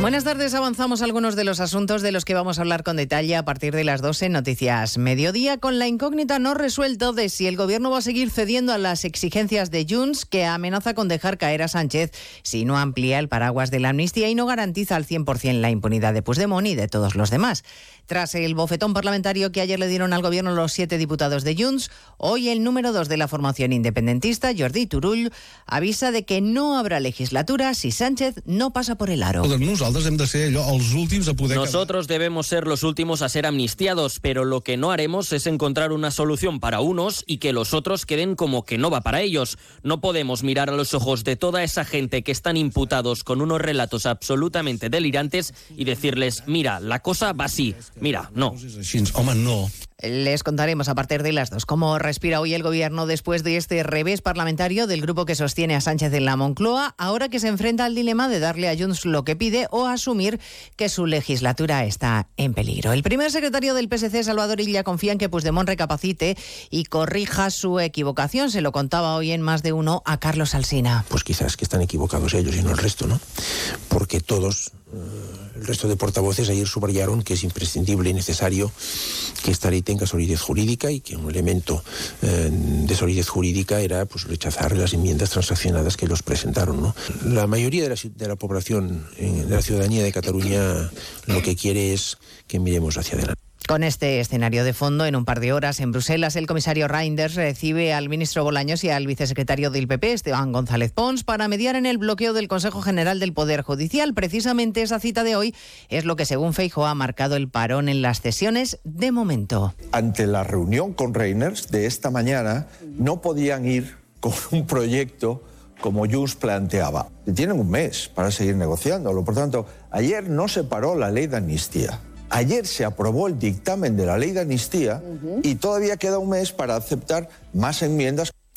Buenas tardes, avanzamos algunos de los asuntos de los que vamos a hablar con detalle a partir de las 12 Noticias Mediodía, con la incógnita no resuelto de si el gobierno va a seguir cediendo a las exigencias de Junts, que amenaza con dejar caer a Sánchez si no amplía el paraguas de la amnistía y no garantiza al 100% la impunidad de Puigdemont y de todos los demás. Tras el bofetón parlamentario que ayer le dieron al gobierno los siete diputados de Junts, hoy el número dos de la formación independentista, Jordi Turull, avisa de que no habrá legislatura si Sánchez no pasa por el aro. Nosotros debemos ser los últimos a ser amnistiados, pero lo que no haremos es encontrar una solución para unos y que los otros queden como que no va para ellos. No podemos mirar a los ojos de toda esa gente que están imputados con unos relatos absolutamente delirantes y decirles, mira, la cosa va así. Mira, no. Les contaremos a partir de las dos cómo respira hoy el gobierno después de este revés parlamentario del grupo que sostiene a Sánchez en la Moncloa, ahora que se enfrenta al dilema de darle a Junts lo que pide o asumir que su legislatura está en peligro. El primer secretario del PSC, Salvador Illa, confía en que Puigdemont recapacite y corrija su equivocación. Se lo contaba hoy en más de uno a Carlos Alsina. Pues quizás que están equivocados ellos y no el resto, ¿no? Porque todos el resto de portavoces ayer subrayaron que es imprescindible y necesario que esta ley tenga solidez jurídica y que un elemento eh, de solidez jurídica era pues, rechazar las enmiendas transaccionadas que los presentaron. ¿no? La mayoría de la, de la población, de la ciudadanía de Cataluña, lo que quiere es que miremos hacia adelante. Con este escenario de fondo, en un par de horas en Bruselas, el comisario Reinders recibe al ministro Bolaños y al vicesecretario del PP, Esteban González Pons, para mediar en el bloqueo del Consejo General del Poder Judicial. Precisamente esa cita de hoy es lo que, según Feijo, ha marcado el parón en las sesiones de momento. Ante la reunión con Reinders de esta mañana, no podían ir con un proyecto como Junts planteaba. Tienen un mes para seguir negociándolo. Por tanto, ayer no se paró la ley de amnistía. Ayer se aprobó el dictamen de la ley de amnistía y todavía queda un mes para aceptar más enmiendas.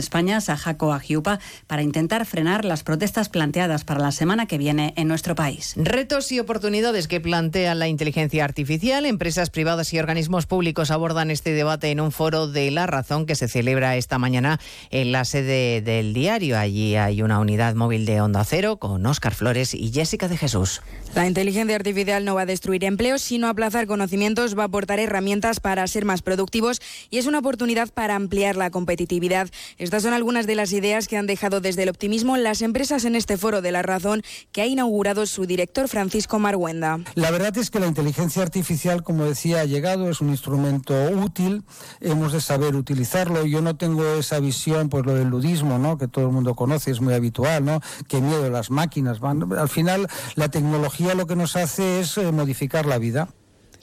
España, Sajaco Agiupa, para intentar frenar las protestas planteadas para la semana que viene en nuestro país. Retos y oportunidades que plantea la inteligencia artificial. Empresas privadas y organismos públicos abordan este debate en un foro de La Razón que se celebra esta mañana en la sede del diario. Allí hay una unidad móvil de Onda Cero con Óscar Flores y Jessica de Jesús. La inteligencia artificial no va a destruir empleos, sino aplazar conocimientos, va a aportar herramientas para ser más productivos y es una oportunidad para ampliar la competitividad. Estas son algunas de las ideas que han dejado desde el optimismo las empresas en este foro de la razón que ha inaugurado su director Francisco Marguenda. La verdad es que la inteligencia artificial, como decía, ha llegado, es un instrumento útil, hemos de saber utilizarlo. Yo no tengo esa visión, pues lo del ludismo, ¿no? que todo el mundo conoce, es muy habitual, ¿no? que miedo las máquinas. Al final, la tecnología lo que nos hace es eh, modificar la vida.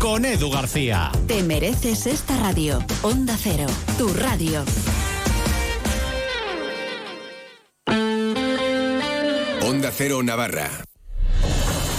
con Edu García. Te mereces esta radio. Onda Cero, tu radio. Onda Cero Navarra.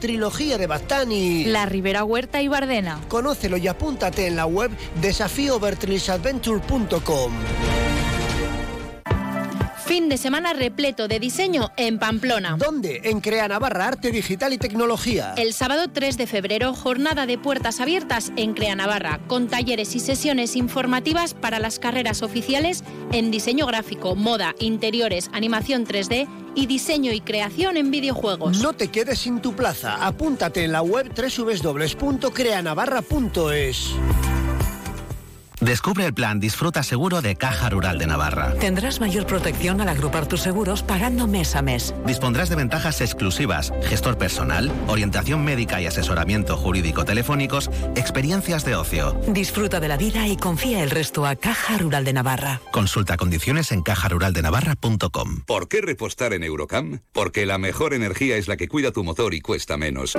Trilogía de Bastani. La Ribera Huerta y Bardena. Conócelo y apúntate en la web desafíovertrisadventure.com. Fin de semana repleto de diseño en Pamplona. ¿Dónde? En Crea Navarra Arte Digital y Tecnología. El sábado 3 de febrero, jornada de puertas abiertas en Crea Navarra, con talleres y sesiones informativas para las carreras oficiales en diseño gráfico, moda, interiores, animación 3D y diseño y creación en videojuegos. No te quedes sin tu plaza. Apúntate en la web www.creanavarra.es. Descubre el plan Disfruta Seguro de Caja Rural de Navarra. Tendrás mayor protección al agrupar tus seguros pagando mes a mes. Dispondrás de ventajas exclusivas, gestor personal, orientación médica y asesoramiento jurídico telefónicos, experiencias de ocio. Disfruta de la vida y confía el resto a Caja Rural de Navarra. Consulta condiciones en cajaruraldenavarra.com. ¿Por qué repostar en Eurocam? Porque la mejor energía es la que cuida tu motor y cuesta menos.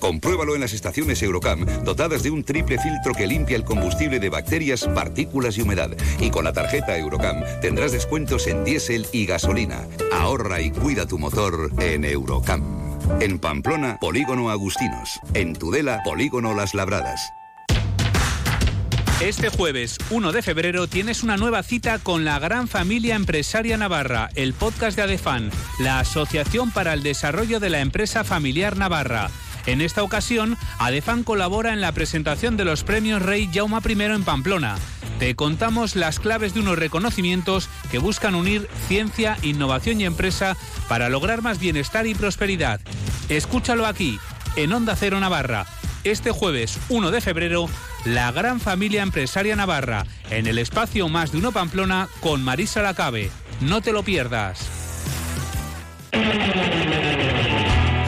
Compruébalo en las estaciones Eurocam, dotadas de un triple filtro que limpia el combustible de bacterias, partículas y humedad. Y con la tarjeta Eurocam tendrás descuentos en diésel y gasolina. Ahorra y cuida tu motor en Eurocam. En Pamplona, Polígono Agustinos. En Tudela, Polígono Las Labradas. Este jueves 1 de febrero tienes una nueva cita con la gran familia empresaria Navarra, el podcast de ADEFAN, la Asociación para el Desarrollo de la Empresa Familiar Navarra. En esta ocasión, ADEFAN colabora en la presentación de los premios Rey Jauma I en Pamplona. Te contamos las claves de unos reconocimientos que buscan unir ciencia, innovación y empresa para lograr más bienestar y prosperidad. Escúchalo aquí, en Onda Cero Navarra. Este jueves 1 de febrero, la gran familia empresaria Navarra, en el espacio Más de Uno Pamplona con Marisa Lacabe. No te lo pierdas.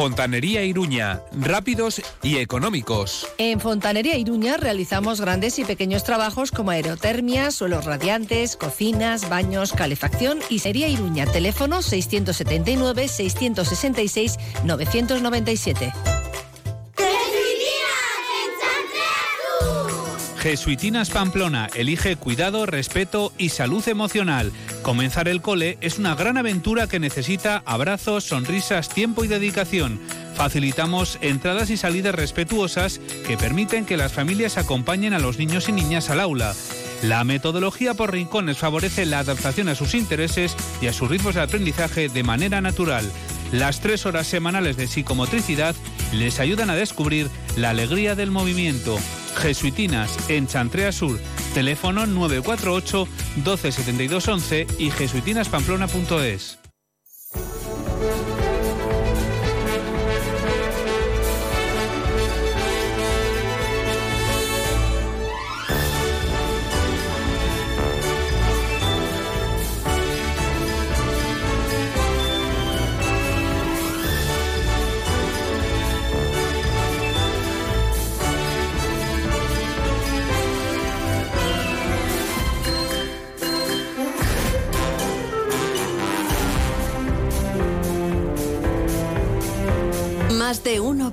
Fontanería Iruña, rápidos y económicos. En Fontanería Iruña realizamos grandes y pequeños trabajos como aerotermia, suelos radiantes, cocinas, baños, calefacción y sería Iruña. Teléfono 679-666-997. Jesuitinas Pamplona elige cuidado, respeto y salud emocional. Comenzar el cole es una gran aventura que necesita abrazos, sonrisas, tiempo y dedicación. Facilitamos entradas y salidas respetuosas que permiten que las familias acompañen a los niños y niñas al aula. La metodología por rincones favorece la adaptación a sus intereses y a sus ritmos de aprendizaje de manera natural. Las tres horas semanales de psicomotricidad les ayudan a descubrir la alegría del movimiento. Jesuitinas, en Chantrea Sur, teléfono 948 127211 y jesuitinaspamplona.es.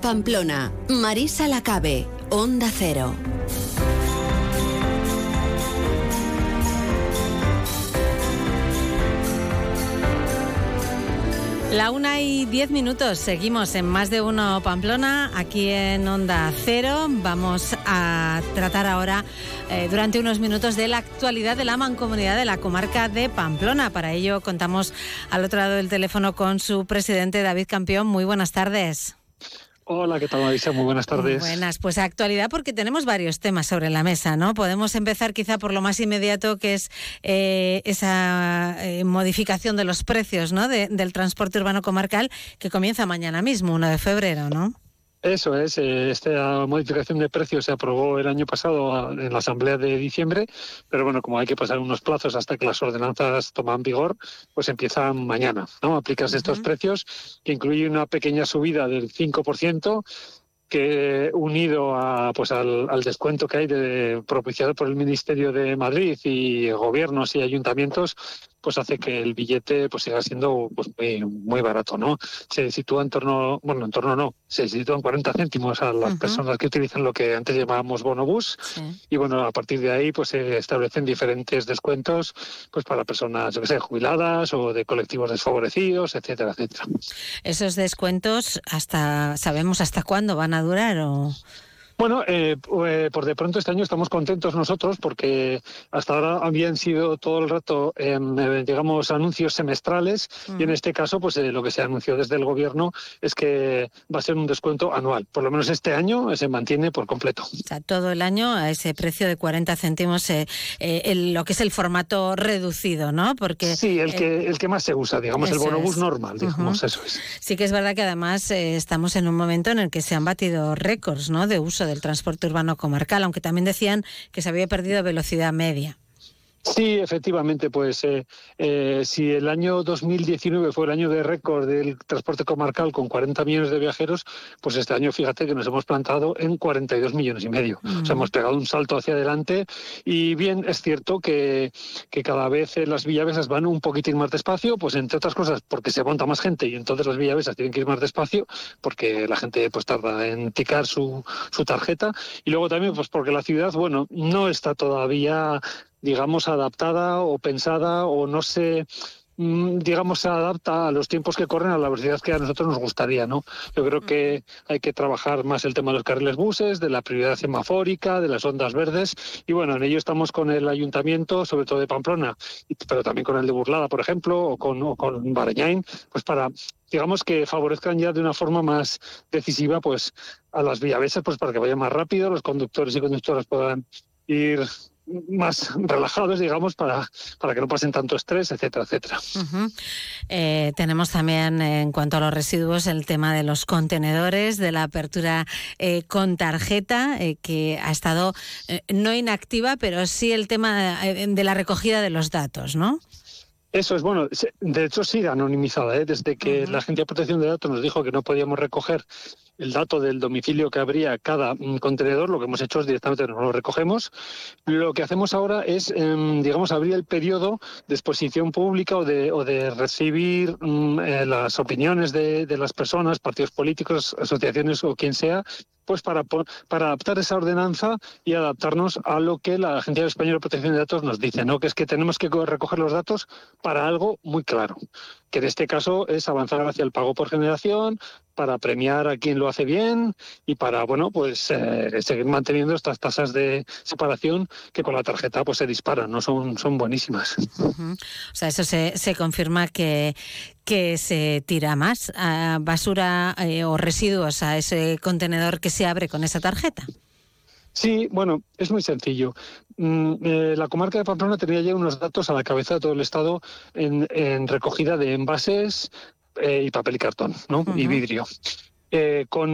Pamplona. Marisa Lacabe. Onda Cero. La una y diez minutos, seguimos en más de uno Pamplona, aquí en Onda Cero. Vamos a tratar ahora eh, durante unos minutos de la actualidad de la mancomunidad de la comarca de Pamplona. Para ello contamos al otro lado del teléfono con su presidente David Campeón. Muy buenas tardes. Hola, ¿qué tal Marisa? Muy buenas tardes. buenas, pues actualidad porque tenemos varios temas sobre la mesa, ¿no? Podemos empezar quizá por lo más inmediato que es eh, esa eh, modificación de los precios, ¿no? del transporte urbano comarcal que comienza mañana mismo, 1 de febrero, ¿no? Eso es, eh, esta modificación de precios se aprobó el año pasado en la Asamblea de diciembre, pero bueno, como hay que pasar unos plazos hasta que las ordenanzas toman vigor, pues empiezan mañana, ¿no? Aplicarse estos precios, que incluye una pequeña subida del 5%, que unido a, pues al, descuento que hay de, propiciado por el Ministerio de Madrid y gobiernos y ayuntamientos, pues hace que el billete pues siga siendo pues muy, barato, ¿no? Se sitúa en torno, bueno, en torno no, se sitúa en 40 céntimos a las personas que utilizan lo que antes llamábamos bonobús y bueno, a partir de ahí pues se establecen diferentes descuentos pues para personas, yo que sé, jubiladas o de colectivos desfavorecidos, etcétera, etcétera. Esos descuentos hasta sabemos hasta cuándo van a durar o bueno, eh, eh, por de pronto este año estamos contentos nosotros porque hasta ahora habían sido todo el rato, em, eh, digamos, anuncios semestrales y en mm. este caso, pues lo que se anunció desde el gobierno es que va a ser un descuento anual. Por lo menos este año se mantiene por completo. O sea, todo el año a ese precio de 40 céntimos, lo que es el formato reducido, ¿no? Porque sí, el que el que más se usa, digamos, el bonobús normal, digamos, eso es. Sí que es verdad que además estamos en un momento en el que se han batido récords, ¿no? De uso del transporte urbano comarcal, aunque también decían que se había perdido velocidad media. Sí, efectivamente, pues eh, eh, si el año 2019 fue el año de récord del transporte comarcal con 40 millones de viajeros, pues este año fíjate que nos hemos plantado en 42 millones y medio. O sea, hemos pegado un salto hacia adelante y bien, es cierto que, que cada vez eh, las villavesas van un poquitín más despacio, pues entre otras cosas porque se monta más gente y entonces las villavesas tienen que ir más despacio porque la gente pues tarda en ticar su, su tarjeta y luego también pues porque la ciudad, bueno, no está todavía digamos, adaptada o pensada o no se mm, digamos, se adapta a los tiempos que corren a la velocidad que a nosotros nos gustaría, ¿no? Yo creo que hay que trabajar más el tema de los carriles buses, de la prioridad semafórica, de las ondas verdes, y bueno, en ello estamos con el ayuntamiento, sobre todo de Pamplona, pero también con el de Burlada, por ejemplo, o con, o con Barañain, pues para digamos que favorezcan ya de una forma más decisiva pues a las villavesas pues para que vaya más rápido, los conductores y conductoras puedan ir más relajados, digamos, para, para que no pasen tanto estrés, etcétera, etcétera. Eh, tenemos también, en cuanto a los residuos, el tema de los contenedores, de la apertura eh, con tarjeta, eh, que ha estado no inactiva, pero sí el tema de la recogida de los datos, ¿no? Eso es bueno. De hecho, sigue anonimizada. Desde que la Agencia de Protección de Datos nos dijo que no podíamos recoger el dato del domicilio que habría cada mm, contenedor, lo que hemos hecho es directamente no lo recogemos. Lo que hacemos ahora es, em, digamos, abrir el periodo de exposición pública o de, recibir mm, eh, las opiniones de, de las personas, partidos políticos, asociaciones o quien sea, pues para, para adaptar esa ordenanza y adaptarnos a lo que la Agencia Española de Protección de Datos nos dice, ¿no? que es que tenemos que recoger los datos para algo muy claro, que en este caso es avanzar hacia el pago por generación, para premiar a quien lo hace bien y para bueno pues eh, seguir manteniendo estas tasas de separación que con la tarjeta pues se disparan no son son buenísimas. O sea eso se, se confirma que que se tira más basura eh, o residuos a ese contenedor que se abre con esa tarjeta. Sí, bueno, es muy sencillo. Mm, eh, la comarca de Pamplona tenía ya unos datos a la cabeza de todo el Estado en, recogida de envases eh, y papel y cartón, ¿no? Y vidrio. Eh, con,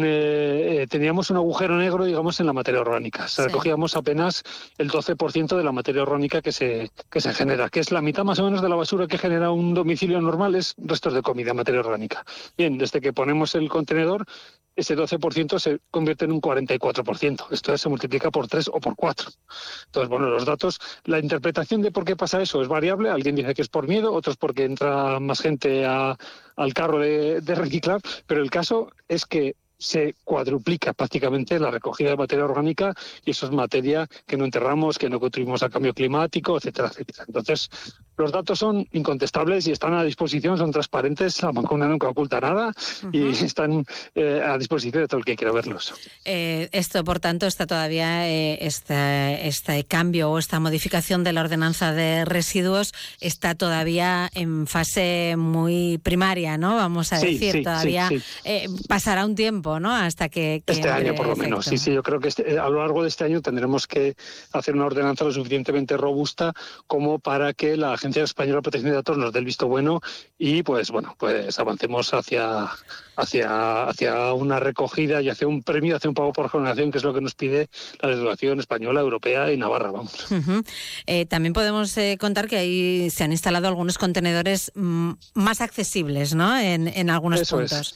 teníamos un agujero negro, digamos, en la materia orgánica. Recogíamos apenas el 12% de la materia orgánica que se, que se genera, que es la mitad más o menos de la basura que genera un domicilio normal, es restos de comida, materia orgánica. Bien, desde que ponemos el contenedor, ese 12% se convierte en un 44%. Esto se multiplica por 3 o por 4. Entonces, bueno, los datos, la interpretación de por qué pasa eso es variable. Alguien dice que es por miedo, otros porque entra más gente al carro de reciclar, pero el caso es que se cuadruplica prácticamente la recogida de materia orgánica y eso es materia que no enterramos, que no contribuimos al cambio climático, etcétera, etcétera. Entonces, los datos son incontestables y están a disposición, son transparentes, la Mancuna nunca oculta nada y están eh, a disposición de todo el que quiera verlos. Eh, esto, por tanto, está todavía, eh, este cambio o esta modificación de la ordenanza de residuos está todavía en fase muy primaria, ¿no? Vamos a decir, todavía pasará un tiempo, ¿no? Hasta que... este año, por lo menos. Sí, sí, yo creo que este, a lo largo de este año tendremos que hacer una ordenanza lo suficientemente robusta como para que la Agencia Española de Protección de Datos nos dé el visto bueno y pues bueno, pues avancemos hacia, hacia, hacia una recogida y hacia un premio, hacia un pago por generación, que es lo que nos pide la legislación española, europea y navarra. Vamos. Eh, también podemos eh, contar que ahí se han instalado algunos contenedores mm, más accesibles, ¿no? En, en algunos puntos.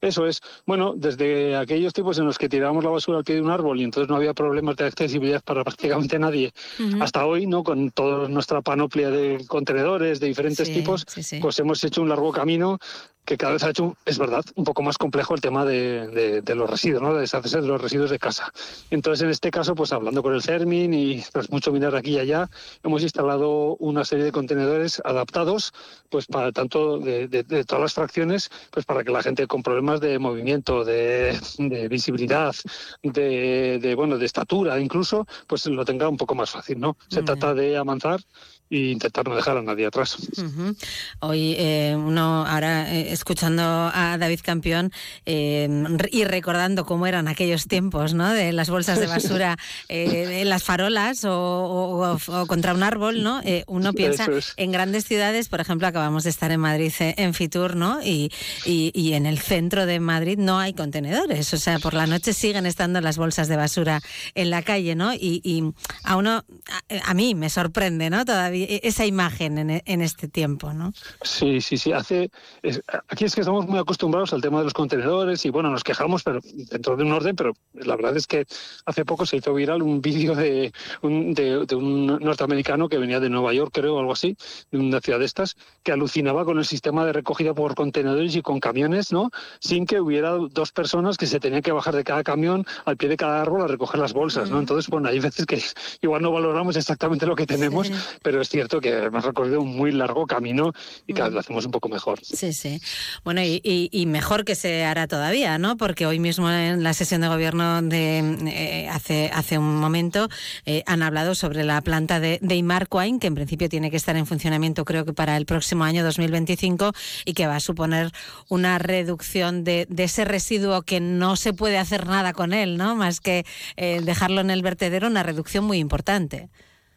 Eso es. Bueno, desde aquellos tiempos en los que tirábamos la basura al pie de un árbol y entonces no había problemas de accesibilidad para prácticamente nadie, hasta hoy, ¿no? Con toda nuestra panoplia de contenedores de diferentes tipos, pues hemos hecho un largo camino que cada vez ha hecho, es verdad, un poco más complejo el tema de, los residuos, ¿no? de deshacerse de los residuos de casa. Entonces, en este caso, pues hablando con el CERMIN y pues mucho minar aquí y allá, hemos instalado una serie de contenedores adaptados, pues para tanto de, todas las fracciones, pues para que la gente con problemas de movimiento, de, visibilidad, de, bueno, de estatura incluso, pues lo tenga un poco más fácil, ¿no? Se trata de avanzar e intentar no dejar a nadie atrás. Hoy eh, uno ahora eh, escuchando a David Campeón eh, y recordando cómo eran aquellos tiempos, ¿no? De las bolsas de basura en las farolas o, contra un árbol, ¿no? uno piensa en grandes ciudades, por ejemplo, acabamos de estar en Madrid en Fitur, ¿no? Y, y, en el centro de Madrid no hay contenedores, o sea, por la noche siguen estando las bolsas de basura en la calle, ¿no? Y, y a uno, a, a mí me sorprende, ¿no? Todavía esa imagen en, este tiempo, ¿no? Sí, sí, sí. Hace, aquí es que estamos muy acostumbrados al tema de los contenedores y bueno, nos quejamos pero dentro de un orden, pero la verdad es que hace poco se hizo viral un vídeo de un, de, un norteamericano que venía de Nueva York, creo, o algo así, de una ciudad de estas, que alucinaba con el sistema de recogida por contenedores y con camiones, ¿no? Sin que hubiera dos personas que se tenían que bajar de cada camión al pie de cada árbol a recoger las bolsas, ¿no? Entonces, bueno, hay veces que igual no valoramos exactamente lo que tenemos, pero es cierto que hemos recorrido un muy largo camino y cada vez lo hacemos un poco mejor. Sí, sí. Bueno, y, mejor que se hará todavía, ¿no? Porque hoy mismo en la sesión de gobierno de eh, hace, hace un momento eh, han hablado sobre la planta de, de Imarcoain, que en principio tiene que estar en funcionamiento creo que para el próximo año 2025 y que va a suponer una reducción de, ese residuo que no se puede hacer nada con él, ¿no? Más que eh, dejarlo en el vertedero, una reducción muy importante.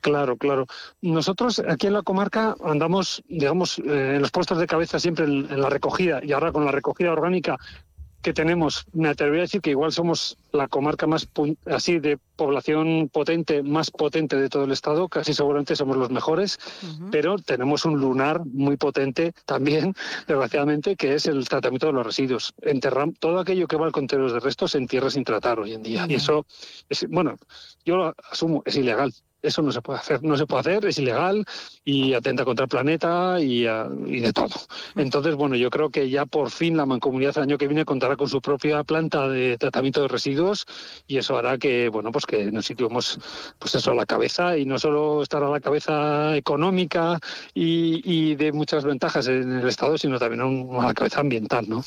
Claro, claro. Nosotros aquí en la comarca andamos, digamos, eh, en los puestos de cabeza siempre en, la recogida y ahora con la recogida orgánica que tenemos, me atrevería a decir que igual somos la comarca más así de población potente, más potente de todo el estado, casi seguramente somos los mejores, pero tenemos un lunar muy potente también, desgraciadamente, que es el tratamiento de los residuos. Enterram todo aquello que va al contenedor de restos se entierra sin tratar hoy en día. Y eso, es, bueno, yo lo asumo, es ilegal. Eso no se puede hacer, no se puede hacer, es ilegal y atenta contra el planeta y, de todo. Entonces, bueno, yo creo que ya por fin la mancomunidad el año que viene contará con su propia planta de tratamiento de residuos y eso hará que, bueno, pues que nos situemos, pues eso, a la cabeza y no solo estar a la cabeza económica y, de muchas ventajas en el Estado, sino también a la cabeza ambiental, ¿no?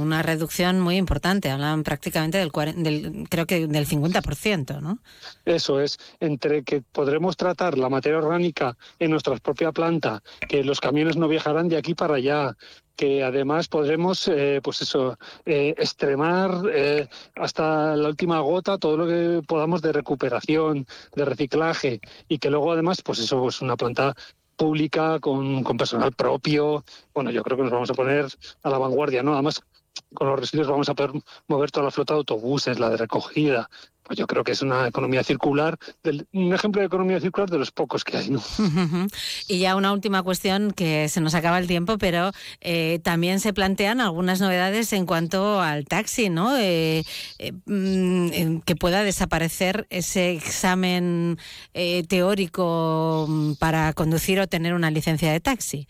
Una reducción muy importante, hablan prácticamente del, del creo que del 50%, ¿no? Eso es, entre que podremos tratar la materia orgánica en nuestra propia planta, que los camiones no viajarán de aquí para allá, que además podremos, eh, pues eso, eh, extremar eh, hasta la última gota todo lo que podamos de recuperación, de reciclaje, y que luego además, pues eso, es una planta pública con, con personal propio. Bueno, yo creo que nos vamos a poner a la vanguardia, ¿no? Además, con los residuos vamos a poder mover toda la flota de autobuses, la de recogida. Pues yo creo que es una economía circular, un ejemplo de economía circular de los pocos que hay, ¿no? Y ya una última cuestión que se nos acaba el tiempo, pero eh, también se plantean algunas novedades en cuanto al taxi, ¿no? Eh, eh, mm, que pueda desaparecer ese examen teórico mm, para conducir o tener una licencia de taxi.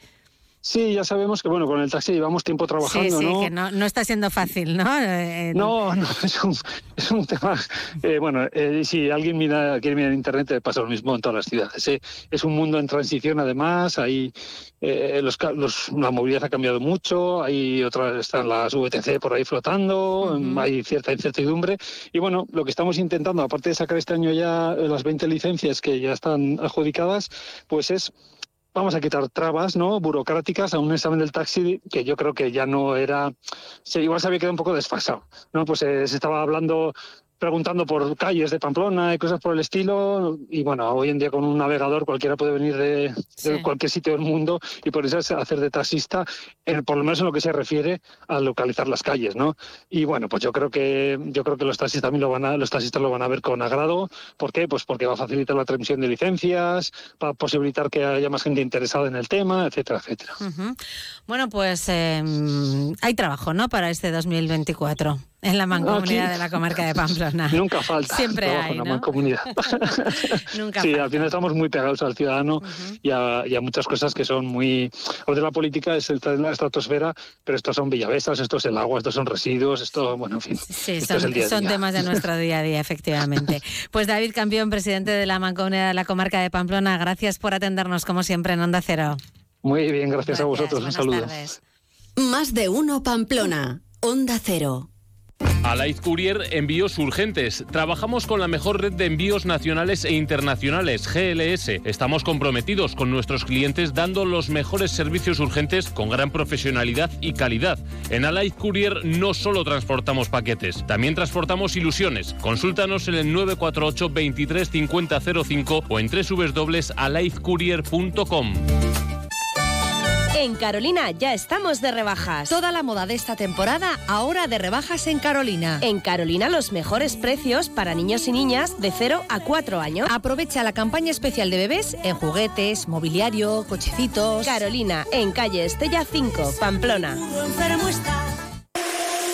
Sí, ya sabemos que bueno, con el taxi llevamos tiempo trabajando, sí, sí, ¿no? que no, no está siendo fácil, ¿no? Eh, No, no, es un, es un tema. eh, bueno, eh, si alguien mira, quiere mirar en internet, eh, pasa lo mismo en todas las ciudades. eh. Es un mundo en transición, además. Hay, eh, los, los- la movilidad ha cambiado mucho. Hay otras, están las VTC por ahí flotando. Hay cierta incertidumbre. Y bueno, lo que estamos intentando, aparte de sacar este año ya eh, las 20 licencias que ya están adjudicadas, pues es vamos a quitar trabas no burocráticas a un examen del taxi que yo creo que ya no era sí, igual se había quedado un poco desfasado no pues eh, se estaba hablando preguntando por calles de Pamplona y cosas por el estilo y bueno hoy en día con un navegador cualquiera puede venir de, de cualquier sitio del mundo y por eso es hacer de taxista en- por lo menos en lo que se refiere a localizar las calles no y bueno pues yo creo que yo creo que los taxistas también lo van a los taxistas lo van a ver con agrado ¿por qué? pues porque va a facilitar la transmisión de licencias va a posibilitar que haya más gente interesada en el tema etcétera etcétera. Bueno, pues eh, hay trabajo, ¿no? Para este 2024 en la mancomunidad Aquí- de la comarca de Pamplona. Nunca falta Siempre hay, en la ¿no? mancomunidad. Nunca sí, falta. al final estamos muy pegados al ciudadano y, a, y a muchas cosas que son muy... Lo de la política es en la estratosfera, pero estos son villavesas, esto es el agua, estos son residuos, esto, bueno, en fin. Sí, esto son, es el día a son día. temas de nuestro día a día, efectivamente. Pues David Campión, presidente de la Mancomunidad de la Comarca de Pamplona, gracias por atendernos como siempre en Onda Cero. Muy bien, gracias, a vosotros. Un saludo. Más de uno Pamplona. Onda Cero. Alaiz Courier Envíos Urgentes. Trabajamos con la mejor red de envíos nacionales e internacionales, GLS. Estamos comprometidos con nuestros clientes dando los mejores servicios urgentes con gran profesionalidad y calidad. En Alaiz Courier no solo transportamos paquetes, también transportamos ilusiones. Consúltanos en el 948 23 50 05 o en www.alaizcourier.com. En Carolina ya estamos de rebajas. Toda la moda de esta temporada ahora de rebajas en Carolina. En Carolina los mejores precios para niños y niñas de 0 a 4 años. Aprovecha la campaña especial de bebés en juguetes, mobiliario, cochecitos. Carolina, en calle Estella 5, Pamplona.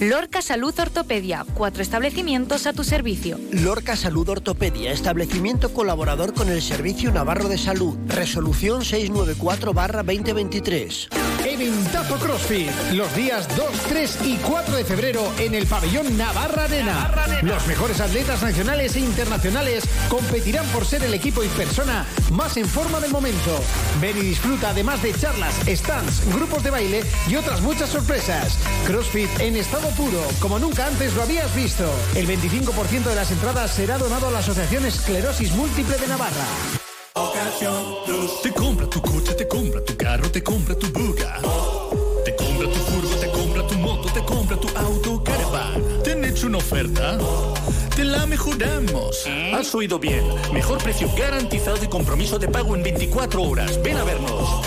Lorca Salud Ortopedia, cuatro establecimientos a tu servicio. Lorca Salud Ortopedia, establecimiento colaborador con el Servicio Navarro de Salud. Resolución 694-2023. Eventazo CrossFit, los días 2, 3 y 4 de febrero en el pabellón Navarra Arena. Los mejores atletas nacionales e internacionales competirán por ser el equipo y persona más en forma del momento. Ven y disfruta además de charlas, stands, grupos de baile y otras muchas sorpresas. CrossFit en estado puro, como nunca antes lo habías visto. El 25% de las entradas será donado a la Asociación Esclerosis Múltiple de Navarra. Te compra tu coche, te compra tu carro, te compra tu buga. Te compra tu furgo, te compra tu moto, te compra tu auto caravan. ¿Te han hecho una oferta? Te la mejoramos. Has oído bien. Mejor precio garantizado y compromiso de pago en 24 horas. Ven a vernos.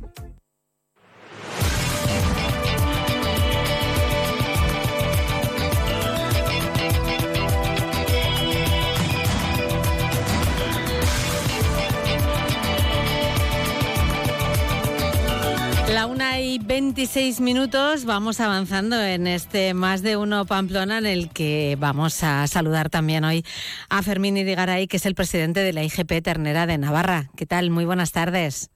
La una y 26 minutos vamos avanzando en este más de uno Pamplona en el que vamos a saludar también hoy a Fermín Irigaray, que es el presidente de la IGP Ternera de Navarra. ¿Qué tal? Muy buenas tardes.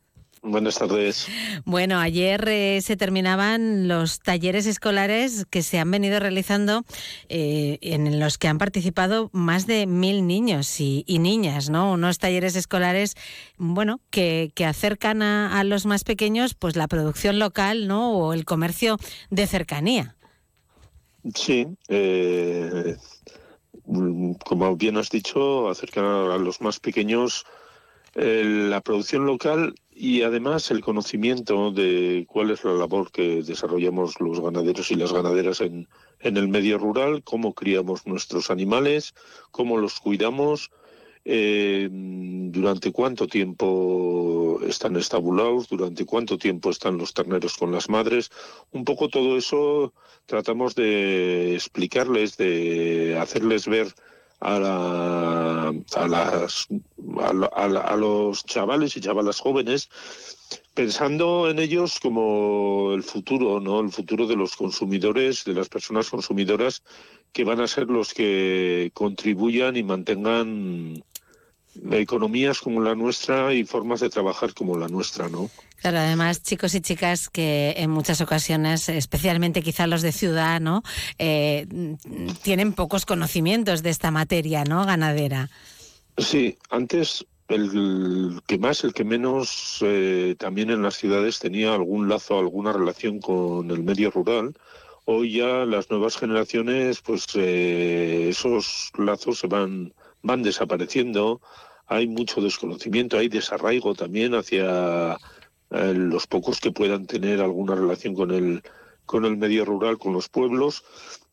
Buenas tardes. Bueno, ayer eh, se terminaban los talleres escolares que se han venido realizando eh, en los que han participado más de mil niños y, y niñas, ¿no? Unos talleres escolares, bueno, que, que acercan a, a, los más pequeños, pues la producción local, ¿no? O el comercio de cercanía. Sí. Eh, como bien has dicho, acercan a los más pequeños la producción local y además el conocimiento de cuál es la labor que desarrollamos los ganaderos y las ganaderas en, en el medio rural, cómo criamos nuestros animales, cómo los cuidamos, eh, durante cuánto tiempo están estabulados, durante cuánto tiempo están los terneros con las madres. Un poco todo eso tratamos de explicarles, de hacerles ver a, la, a, las, a, a, los chavales y chavalas jóvenes pensando en ellos como el futuro, ¿no? El futuro de los consumidores, de las personas consumidoras que van a ser los que contribuyan y mantengan economías como la nuestra y formas de trabajar como la nuestra, ¿no? Claro, además chicos y chicas que en muchas ocasiones, especialmente quizá los de ciudad, ¿no? Eh, tienen pocos conocimientos de esta materia, ¿no? Ganadera. Sí, antes el que más, el que menos, eh, también en las ciudades tenía algún lazo, alguna relación con el medio rural. Hoy ya las nuevas generaciones, pues eh, esos lazos se van van desapareciendo, hay mucho desconocimiento, hay desarraigo también hacia eh, los pocos que puedan tener alguna relación con el con el medio rural, con los pueblos,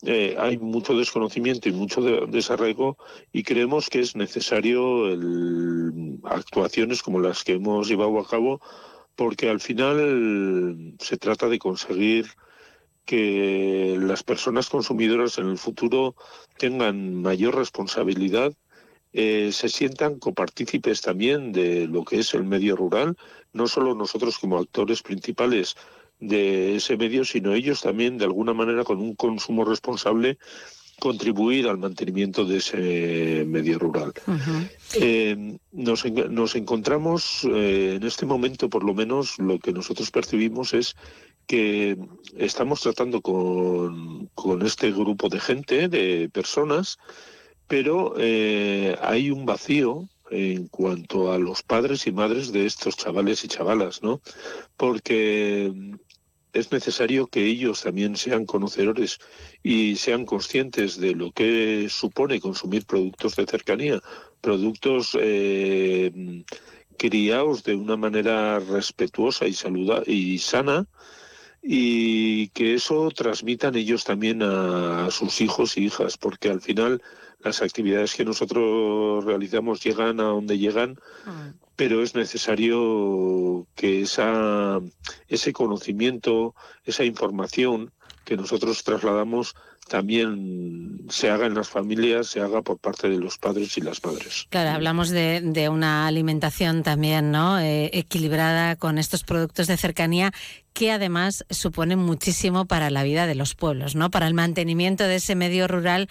eh, hay mucho desconocimiento y mucho de, desarraigo y creemos que es necesario actuaciones como las que hemos llevado a cabo porque al final se trata de conseguir que las personas consumidoras en el futuro tengan mayor responsabilidad eh, se sientan copartícipes también de lo que es el medio rural, no solo nosotros como actores principales de ese medio, sino ellos también de alguna manera con un consumo responsable contribuir al mantenimiento de ese medio rural. Uh -huh. eh, nos, nos, encontramos eh, en este momento, por lo menos, lo que nosotros percibimos es que estamos tratando con, con este grupo de gente, de personas, pero eh, hay un vacío en cuanto a los padres y madres de estos chavales y chavalas, ¿no? Porque es necesario que ellos también sean conocedores y sean conscientes de lo que supone consumir productos de cercanía, productos eh, criados de una manera respetuosa y saluda y sana y que eso transmitan ellos también a sus hijos y hijas, porque al final las actividades que nosotros realizamos llegan a donde llegan, pero es necesario que esa, ese conocimiento, esa información que nosotros trasladamos también se haga en las familias, se haga por parte de los padres y las madres. Claro, hablamos de, de una alimentación también ¿no? Eh, equilibrada con estos productos de cercanía que además suponen muchísimo para la vida de los pueblos, ¿no? para el mantenimiento de ese medio rural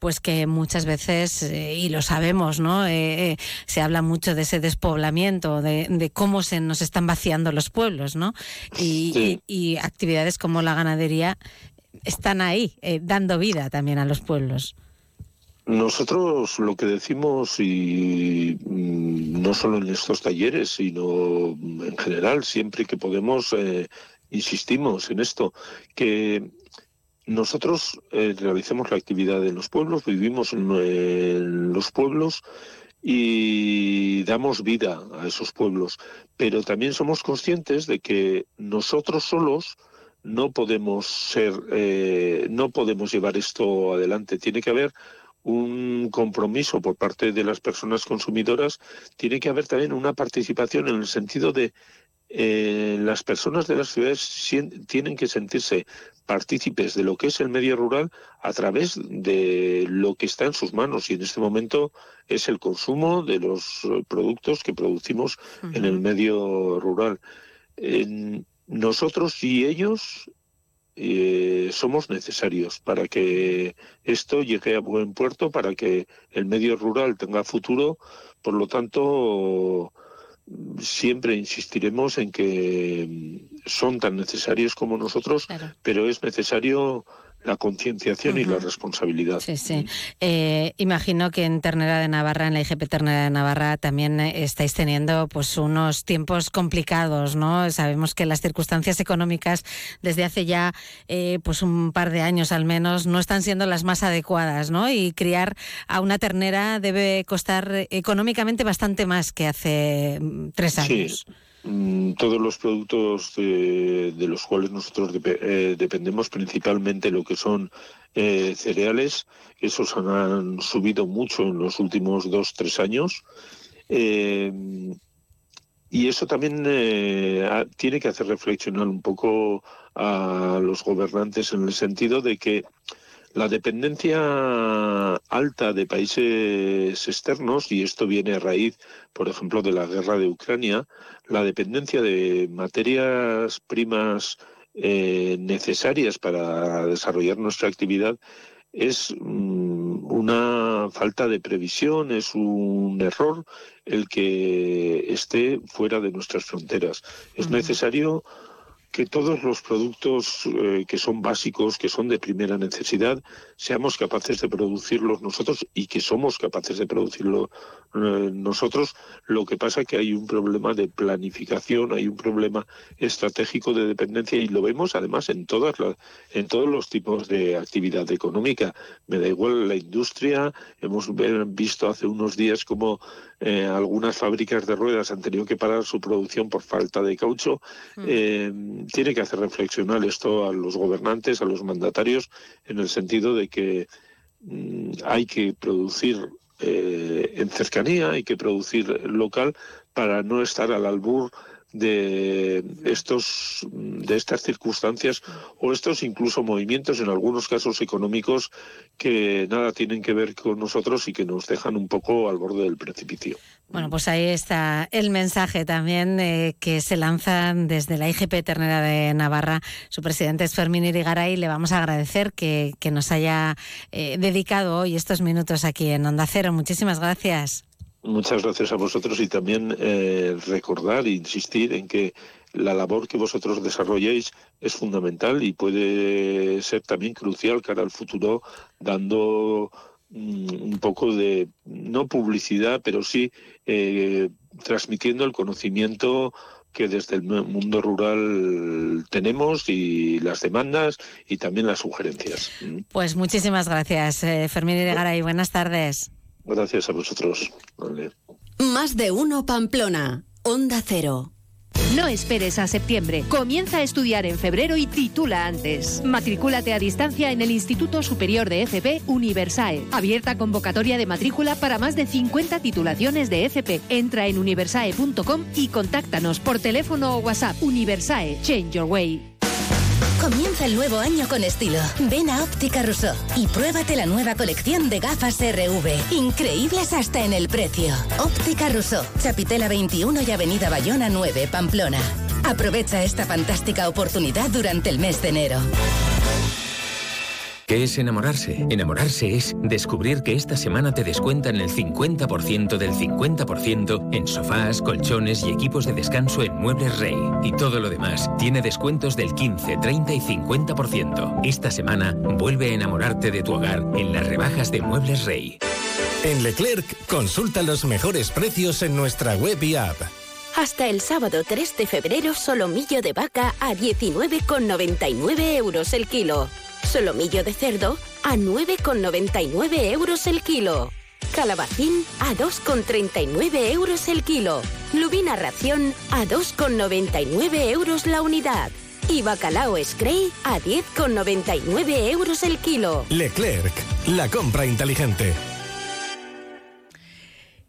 pues que muchas veces, eh, y lo sabemos, ¿no? Eh, se habla mucho de ese despoblamiento, de, cómo se nos están vaciando los pueblos, ¿no? Y, actividades como la ganadería están ahí, dando vida también a los pueblos. Nosotros lo que decimos, y mm, no solo en estos talleres, sino en general, siempre que podemos, eh, insistimos en esto, que nosotros eh, realicemos la actividad en los pueblos, vivimos en, los pueblos y damos vida a esos pueblos, pero también somos conscientes de que nosotros solos no podemos ser, eh, no podemos llevar esto adelante. Tiene que haber un compromiso por parte de las personas consumidoras, tiene que haber también una participación en el sentido de eh, las personas de las ciudades tienen que sentirse partícipes de lo que es el medio rural a través de lo que está en sus manos y en este momento es el consumo de los productos que producimos en el medio rural. nosotros y ellos eh, somos necesarios para que esto llegue a buen puerto, para que el medio rural tenga futuro. Por lo tanto, siempre insistiremos en que son tan necesarios como nosotros, pero es necesario la concienciación y la responsabilidad. Sí, sí. Eh, imagino que en Ternera de Navarra, en la IGP Ternera de Navarra, también eh, estáis teniendo pues unos tiempos complicados, ¿no? Sabemos que las circunstancias económicas desde hace ya eh, pues un par de años al menos no están siendo las más adecuadas, ¿no? Y criar a una ternera debe costar económicamente bastante más que hace mm, tres años. Sí. Mm, todos los productos de, los cuales nosotros eh, dependemos, principalmente lo que son eh, cereales, esos han, subido mucho en los últimos dos, tres años. Eh, y eso también tiene que hacer reflexionar un poco a los gobernantes en el sentido de que la dependencia alta de países externos, y esto viene a raíz, por ejemplo, de la guerra de Ucrania, la dependencia de materias primas eh, necesarias para desarrollar nuestra actividad es mm, una falta de previsión, es un error el que esté fuera de nuestras fronteras. Es necesario que todos los productos eh, que son básicos, que son de primera necesidad, seamos capaces de producirlos nosotros y que somos capaces de producirlo eh, nosotros. Lo que pasa es que hay un problema de planificación, hay un problema estratégico de dependencia y lo vemos además en todas las, en todos los tipos de actividad económica. Me da igual la industria. Hemos visto hace unos días como eh, algunas fábricas de ruedas han tenido que parar su producción por falta de caucho. Mm tiene que hacer reflexionar esto a los gobernantes, a los mandatarios, en el sentido de que mm, hay que producir eh, en cercanía, hay que producir local para no estar al albur de estos de estas circunstancias o estos incluso movimientos en algunos casos económicos que nada tienen que ver con nosotros y que nos dejan un poco al borde del precipicio. Bueno, pues ahí está el mensaje también eh, que se lanza desde la IGP Ternera de Navarra. Su presidente es Fermín Irigaray. Le vamos a agradecer que, nos haya eh, dedicado hoy estos minutos aquí en Onda Cero. Muchísimas gracias. Muchas gracias a vosotros y también eh, recordar e insistir en que la labor que vosotros desarrolléis es fundamental y puede ser también crucial cara al futuro, dando mm, un poco de, no publicidad, pero sí eh, transmitiendo el conocimiento que desde el mundo rural tenemos y las demandas y también las sugerencias. Pues muchísimas gracias, eh, Fermín y Buenas tardes. Gracias a vosotros. Más de uno Pamplona. Onda Cero. No esperes a septiembre. Comienza a estudiar en febrero y titula antes. Matricúlate a distancia en el Instituto Superior de FP Universae. Abierta convocatoria de matrícula para más de 50 titulaciones de FP. Entra en universae.com y contáctanos por teléfono o WhatsApp. Universae. Change your way. Comienza el nuevo año con estilo. Ven a Óptica Rousseau y pruébate la nueva colección de gafas RV. Increíbles hasta en el precio. Óptica Rousseau, Chapitela 21 y Avenida Bayona 9, Pamplona. Aprovecha esta fantástica oportunidad durante el mes de enero. ¿Qué es enamorarse? Enamorarse es descubrir que esta semana te descuentan el 50% del 50% en sofás, colchones y equipos de descanso en Muebles Rey. Y todo lo demás tiene descuentos del 15, 30 y 50%. Esta semana vuelve a enamorarte de tu hogar en las rebajas de Muebles Rey. En Leclerc, consulta los mejores precios en nuestra web y app. Hasta el sábado 3 de febrero, solomillo de vaca a 19,99 euros el kilo. Solomillo de cerdo a 9,99 euros el kilo. Calabacín a 2,39 euros el kilo. Lubina ración a 2,99 euros la unidad. Y bacalao Scray a 10,99 euros el kilo. Leclerc, la compra inteligente.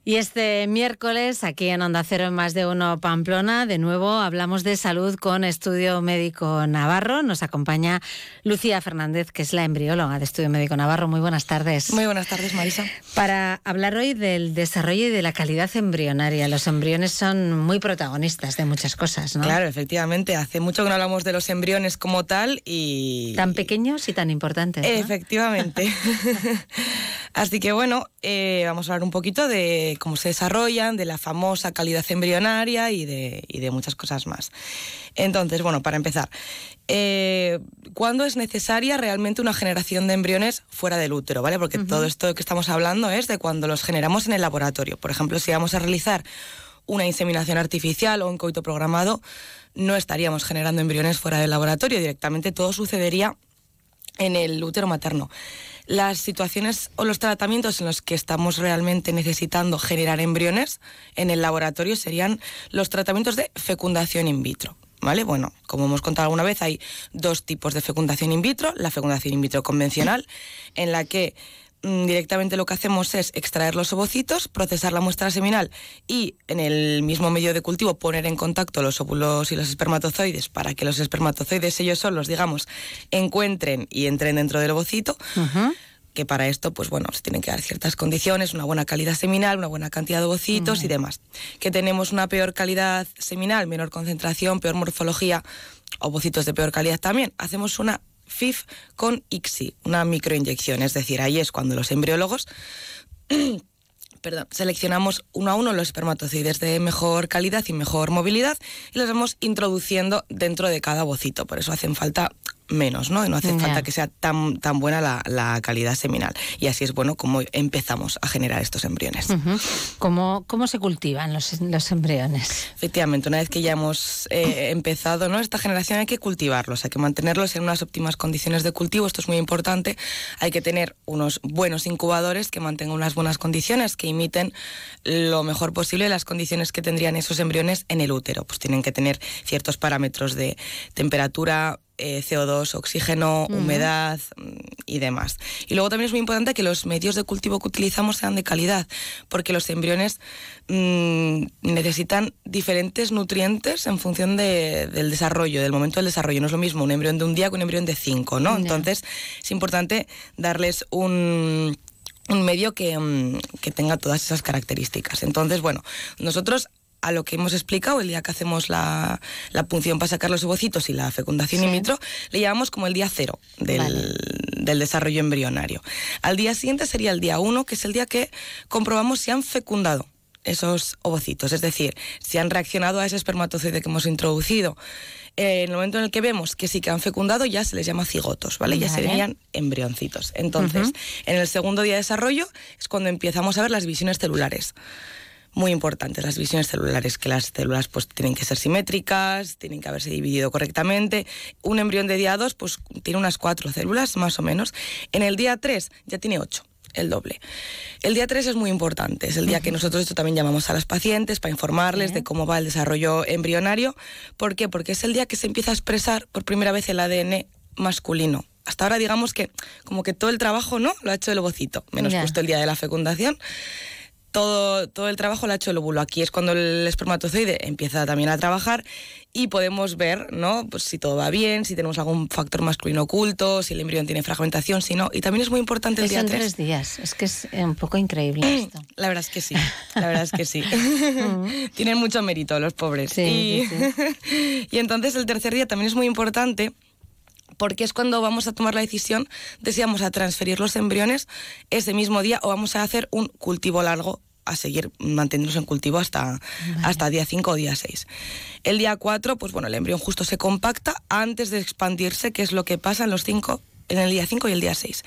Y este miércoles, aquí en Onda Cero en Más de Uno Pamplona, de nuevo hablamos de salud con Estudio Médico Navarro. Nos acompaña Lucía Fernández, que es la embrióloga de Estudio Médico Navarro. Muy buenas tardes. Muy buenas tardes, Marisa. Para hablar hoy del desarrollo y de la calidad embrionaria. Los embriones son muy protagonistas de muchas cosas, ¿no? Claro, efectivamente. Hace mucho que no hablamos de los embriones como tal y... Tan pequeños y tan importantes. Efectivamente. Así que bueno, eh, vamos a hablar un poquito de cómo se desarrollan, de la famosa calidad embrionaria y de, y de muchas cosas más. Entonces, bueno, para empezar, eh, ¿cuándo es necesaria realmente una generación de embriones fuera del útero? ¿vale? Porque todo esto que estamos hablando es de cuando los generamos en el laboratorio. Por ejemplo, si vamos a realizar una inseminación artificial o un coito programado, no estaríamos generando embriones fuera del laboratorio, directamente todo sucedería en el útero materno las situaciones o los tratamientos en los que estamos realmente necesitando generar embriones en el laboratorio serían los tratamientos de fecundación in vitro. ¿Vale? Bueno, como hemos contado alguna vez, hay dos tipos de fecundación in vitro. La fecundación in vitro convencional, en la que directamente lo que hacemos es extraer los ovocitos, procesar la muestra seminal y en el mismo medio de cultivo poner en contacto los óvulos y los espermatozoides para que los espermatozoides ellos solos, digamos, encuentren y entren dentro del ovocito. que para esto, pues bueno, se tienen que dar ciertas condiciones, una buena calidad seminal, una buena cantidad de ovocitos y demás. Que tenemos una peor calidad seminal, menor concentración, peor morfología, ovocitos de peor calidad también. Hacemos una FIF con ICSI, una microinyección, es decir, ahí es cuando los embriólogos seleccionamos uno a uno los espermatozoides de mejor calidad y mejor movilidad y los vamos introduciendo dentro de cada ovocito. Por eso hacen falta menos, ¿no? Y no hace falta que sea tan, tan buena la, calidad seminal. Y así es bueno como empezamos a generar estos embriones. ¿Cómo, se cultivan los, los, embriones? Efectivamente, una vez que ya hemos eh, empezado ¿no? esta generación hay que cultivarlos, hay que mantenerlos en unas óptimas condiciones de cultivo, esto es muy importante. Hay que tener unos buenos incubadores que mantengan unas buenas condiciones, que imiten lo mejor posible las condiciones que tendrían esos embriones en el útero. Pues tienen que tener ciertos parámetros de temperatura, eh, CO2, oxígeno, humedad mm, y demás. Y luego también es muy importante que los medios de cultivo que utilizamos sean de calidad, porque los embriones mm, necesitan diferentes nutrientes en función del desarrollo, del momento del desarrollo. No es lo mismo un embrión de un día que un embrión de cinco, ¿no? Entonces es importante darles un medio que, mm, que, tenga todas esas características. Entonces, bueno, nosotros a lo que hemos explicado el día que hacemos la, punción para sacar los ovocitos y la fecundación in vitro, le llamamos como el día cero del, desarrollo embrionario. Al día siguiente sería el día uno, que es el día que comprobamos si han fecundado esos ovocitos, es decir, si han reaccionado a ese espermatozoide que hemos introducido. Eh, en el momento en el que vemos que sí que han fecundado, ya se les llama cigotos, ¿vale? Ya serían embrioncitos. Entonces, en el segundo día de desarrollo es cuando empezamos a ver las visiones celulares muy importantes las divisiones celulares, que las células pues tienen que ser simétricas, tienen que haberse dividido correctamente. Un embrión de día 2 pues tiene unas cuatro células más o menos. En el día 3 ya tiene ocho el doble. El día 3 es muy importante, es el día que nosotros esto también llamamos a las pacientes para informarles de cómo va el desarrollo embrionario. ¿Por qué? Porque es el día que se empieza a expresar por primera vez el ADN masculino. Hasta ahora digamos que como que todo el trabajo no lo ha hecho el ovocito, menos justo el día de la fecundación todo, todo el trabajo lo ha hecho el óvulo. Aquí es cuando el espermatozoide empieza también a trabajar y podemos ver ¿no? pues si todo va bien, si tenemos algún factor masculino oculto, si el embrión tiene fragmentación, si no. Y también es muy importante el día 3. tres días, es que es un poco increíble esto. La verdad es que sí, la verdad es que sí. Tienen mucho mérito los pobres. y, y entonces el tercer día también es muy importante porque es cuando vamos a tomar la decisión de si vamos a transferir los embriones ese mismo día o vamos a hacer un cultivo largo a seguir manteniéndose en cultivo hasta, hasta día 5 o día 6. El día 4, pues bueno, el embrión justo se compacta antes de expandirse, que es lo que pasa en los 5 en el día 5 y el día 6.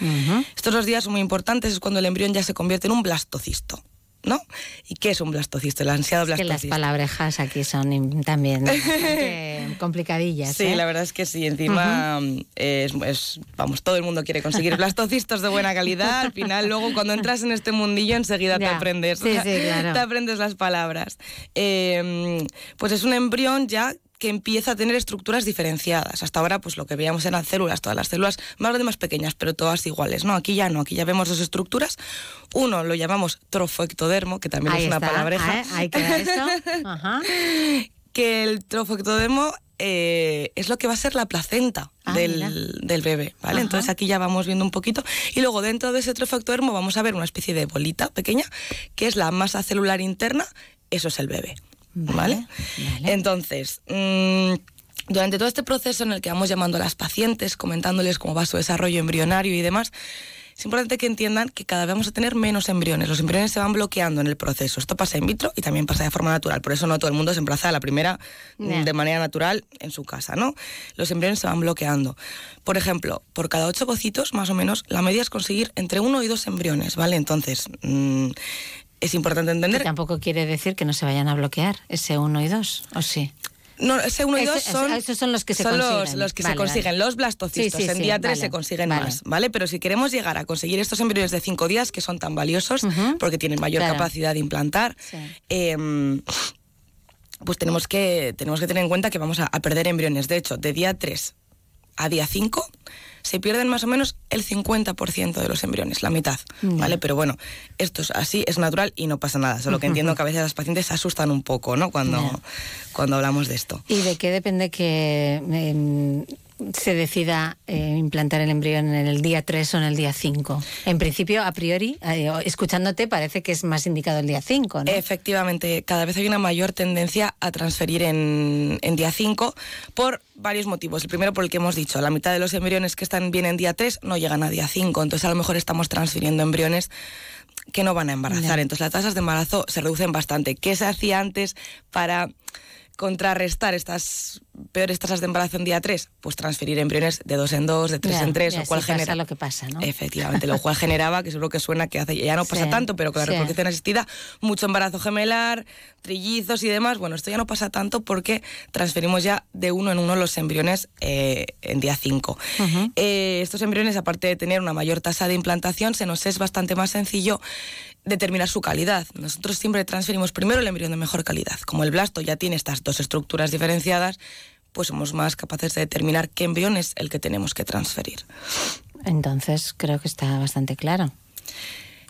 Estos dos días son muy importantes, es cuando el embrión ya se convierte en un blastocisto. ¿No? ¿Y qué es un blastocisto? El ansiado blastocisto. que las palabrejas aquí son también complicadillas. Sí, ¿eh? la verdad es que sí. Encima, es, vamos, todo el mundo quiere conseguir blastocistos de buena calidad. Al final, luego, cuando entras en este mundillo, enseguida te aprendes. Sí, sí, claro. Te aprendes las palabras. Eh, pues es un embrión ya que empieza a tener estructuras diferenciadas. Hasta ahora, pues lo que veíamos eran células, todas las células más grandes, más pequeñas, pero todas iguales. No, aquí ya no, aquí ya vemos dos estructuras. Uno lo llamamos trofoectodermo, que también es una palabreja. ¿eh? Ahí queda eso. Ajá. que el trofoectodermo eh, es lo que va a ser la placenta Ah, del, del bebé, ¿vale? Ajá. Entonces aquí ya vamos viendo un poquito. Y luego dentro de ese trofoectodermo vamos a ver una especie de bolita pequeña, que es la masa celular interna, eso es el bebé, ¿vale? Entonces, mm, durante todo este proceso en el que vamos llamando a las pacientes, comentándoles cómo va su desarrollo embrionario y demás, es importante que entiendan que cada vez vamos a tener menos embriones. Los embriones se van bloqueando en el proceso. Esto pasa in vitro y también pasa de forma natural. Por eso no todo el mundo se embaraza a la primera mm, de manera natural en su casa, ¿no? Los embriones se van bloqueando. Por ejemplo, por cada ocho bocitos, más o menos, la media es conseguir entre uno y dos embriones, ¿vale? Entonces, mm, es importante entender... Que tampoco quiere decir que no se vayan a bloquear ese 1 y 2, ¿o sí? No, ese 1 y 2 Ese- son, esos son los que se son los, consiguen. los que Vale, se consiguen, vale. los blastocistos. Sí, sí, en día 3 vale, se consiguen más, ¿vale? Pero si queremos llegar a conseguir estos embriones de 5 días, que son tan valiosos, porque tienen mayor claro. capacidad de implantar, em, pues tenemos que, tenemos que tener en cuenta que vamos a, a perder embriones. De hecho, de día 3 a día 5 se pierden más o menos el 50% de los embriones, la mitad, Ya. ¿vale? Pero bueno, esto es así, es natural y no pasa nada. Solo que entiendo que a veces las pacientes se asustan un poco, ¿no? Cuando, cuando hablamos de esto. ¿Y de qué depende que em, se decida eh, implantar el embrión en el día 3 o en el día 5? En principio, a priori, eh, escuchándote, parece que es más indicado el día 5, ¿no? Efectivamente, cada vez hay una mayor tendencia a transferir en, en día 5 por varios motivos. El primero, por el que hemos dicho, la mitad de los embriones que están bien en día 3 no llegan a día 5, entonces a lo mejor estamos transfiriendo embriones que no van a embarazar. Entonces las tasas de embarazo se reducen bastante. ¿Qué se hacía antes para contrarrestar estas peores tasas de embarazo en día 3? Pues transferir embriones de 2 en 2, de 3 Ya, en 3, y lo así cual genera... lo que pasa, ¿no? Efectivamente, lo cual generaba, que seguro que suena que hace, ya no pasa Sí, tanto, pero con la sí. reproducción asistida, mucho embarazo gemelar, trillizos y demás. Bueno, esto ya no pasa tanto porque transferimos ya de uno en uno los embriones eh, en día 5. Eh, estos embriones, aparte de tener una mayor tasa de implantación, se nos es bastante más sencillo determinar su calidad. Nosotros siempre transferimos primero el embrión de mejor calidad. Como el blasto ya tiene estas dos estructuras diferenciadas, pues somos más capaces de determinar qué embrión es el que tenemos que transferir. Entonces, creo que está bastante claro.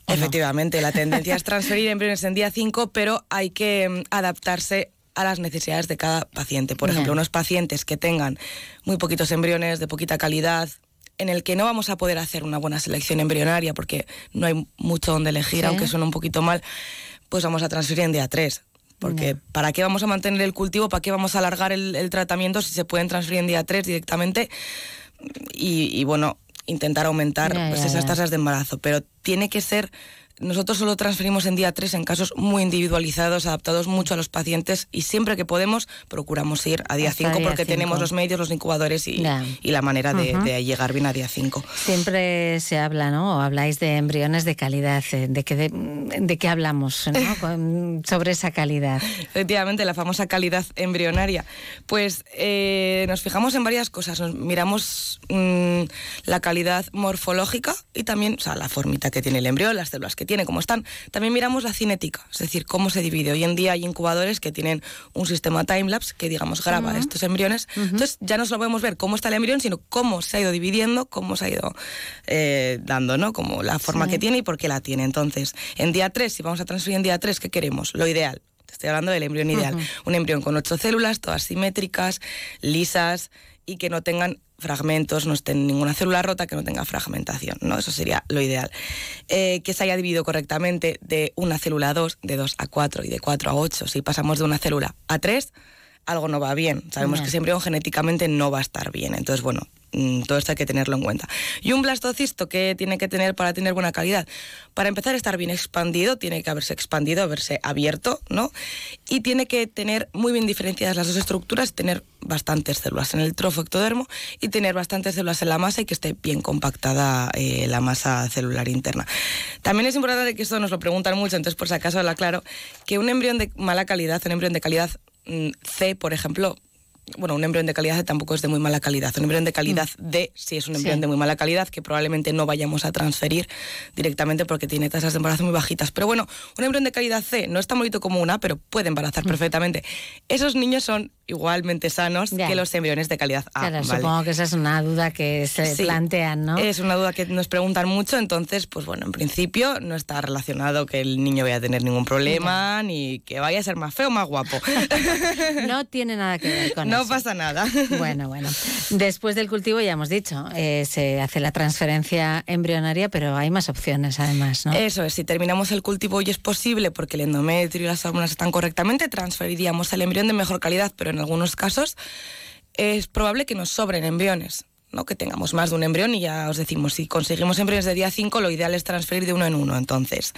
Efectivamente, la tendencia es transferir embriones en día 5, pero hay que mm, adaptarse a las necesidades de cada paciente. Por ejemplo, unos pacientes que tengan muy poquitos embriones, de poquita calidad, en el que no vamos a poder hacer una buena selección embrionaria porque no hay mucho donde elegir, Sí. aunque suene un poquito mal, pues vamos a transferir en día 3. Porque ¿para qué vamos a mantener el cultivo? ¿Para qué vamos a alargar el, el tratamiento si se pueden transferir en día 3 directamente? Y, y, bueno, intentar aumentar Ya, pues, ya, esas ya. tasas de embarazo. Pero tiene que ser nosotros solo transferimos en día 3 en casos muy individualizados, adaptados mucho a los pacientes y siempre que podemos procuramos ir a día Hasta 5 día porque tenemos los medios, los incubadores y, y la manera de, llegar bien a día 5. Siempre se habla, ¿no? O habláis de embriones de calidad. eh, ¿De qué, de, de qué hablamos sobre esa calidad? Efectivamente, la famosa calidad embrionaria. Pues eh, nos fijamos en varias cosas. Nos miramos mm, la calidad morfológica y también, o sea, la formita que tiene el embrión, las células que tiene, cómo están. También miramos la cinética, es decir, cómo se divide. Hoy en día hay incubadores que tienen un sistema timelapse que, digamos, graba estos embriones. Entonces ya no solo podemos ver cómo está el embrión, sino cómo se ha ido dividiendo, cómo se ha ido eh, dando, ¿no? Como la forma Sí. que tiene y por qué la tiene. Entonces, en día 3, si vamos a transferir en día 3, ¿qué queremos? Lo ideal. Estoy hablando del embrión ideal. Un embrión con ocho células, todas simétricas, lisas y que no tengan fragmentos, no estén ninguna célula rota, que no tenga fragmentación, ¿no? Eso sería lo ideal. Eh, que se haya dividido correctamente de una célula a 2, de 2 a 4 y de 4 a 8. Si pasamos de una célula a 3, algo no va bien. Sabemos que embrión genéticamente no va a estar bien. Entonces, bueno, todo esto hay que tenerlo en cuenta. Y un blastocisto que tiene que tener para tener buena calidad, para empezar a estar bien expandido, tiene que haberse expandido, haberse abierto, ¿no? Y tiene que tener muy bien diferenciadas las dos estructuras, tener bastantes células en el trofo ectodermo y tener bastantes células en la masa y que esté bien compactada eh, la masa celular interna. También es importante que esto nos lo preguntan mucho, entonces por si acaso lo aclaro, que un embrión de mala calidad, un embrión de calidad mm, C, por ejemplo, bueno, un embrión de calidad C tampoco es de muy mala calidad. Un embrión de calidad D sí es un embrión Sí. de muy mala calidad que probablemente no vayamos a transferir directamente porque tiene tasas de embarazo muy bajitas. Pero bueno, un embrión de calidad C no es tan bonito como una, pero puede embarazar perfectamente. Esos niños son igualmente sanos que los embriones de calidad A. Claro, ¿vale? supongo que esa es una duda que se Sí. plantean, ¿no? Es una duda que nos preguntan mucho, entonces, pues bueno, en principio no está relacionado que el niño vaya a tener ningún problema, ni que vaya a ser más feo o más guapo. No tiene nada que ver con no eso. pasa nada. Bueno, bueno. Después del cultivo, ya hemos dicho, eh, se hace la transferencia embrionaria, pero hay más opciones además, ¿no? Eso es, si terminamos el cultivo y es posible, porque el endometrio y las hormonas están correctamente, transferiríamos el embrión de mejor calidad, pero en algunos casos es probable que nos sobren embriones. ¿no? que tengamos más de un embrión y ya os decimos, si conseguimos embriones de día 5, lo ideal es transferir de uno en uno. Entonces,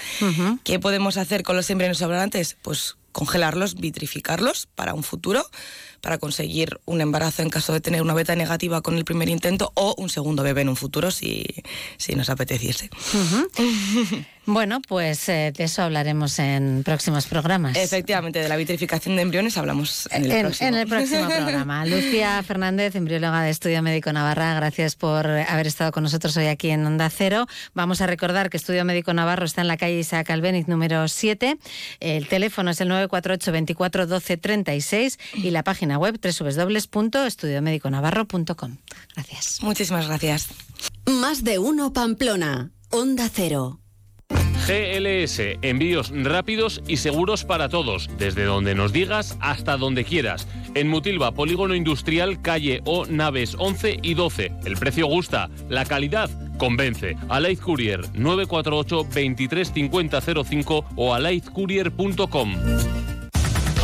¿qué podemos hacer con los embriones sobrantes? Pues congelarlos, vitrificarlos para un futuro, para conseguir un embarazo en caso de tener una beta negativa con el primer intento o un segundo bebé en un futuro si, si nos apeteciese. Ujú. Bueno, pues eh, de eso hablaremos en próximos programas. Efectivamente, de la vitrificación de embriones hablamos en el en, próximo. en el próximo programa. Lucía Fernández, embrióloga de Estudio Médico Navarra, gracias por haber estado con nosotros hoy aquí en Onda Cero. Vamos a recordar que Estudio Médico Navarro está en la calle Isaac Albéniz número 7. El teléfono es el 948 24 12 36 y la página web www.estudiomediconavarro.com. Gracias. Muchísimas gracias. Más de uno Pamplona. Onda Cero. GLS, envíos rápidos y seguros para todos, desde donde nos digas hasta donde quieras. En Mutilva, Polígono Industrial, calle O, naves 11 y 12. El precio gusta, la calidad convence. Alaid Courier 948 235005 o alaidcourier.com.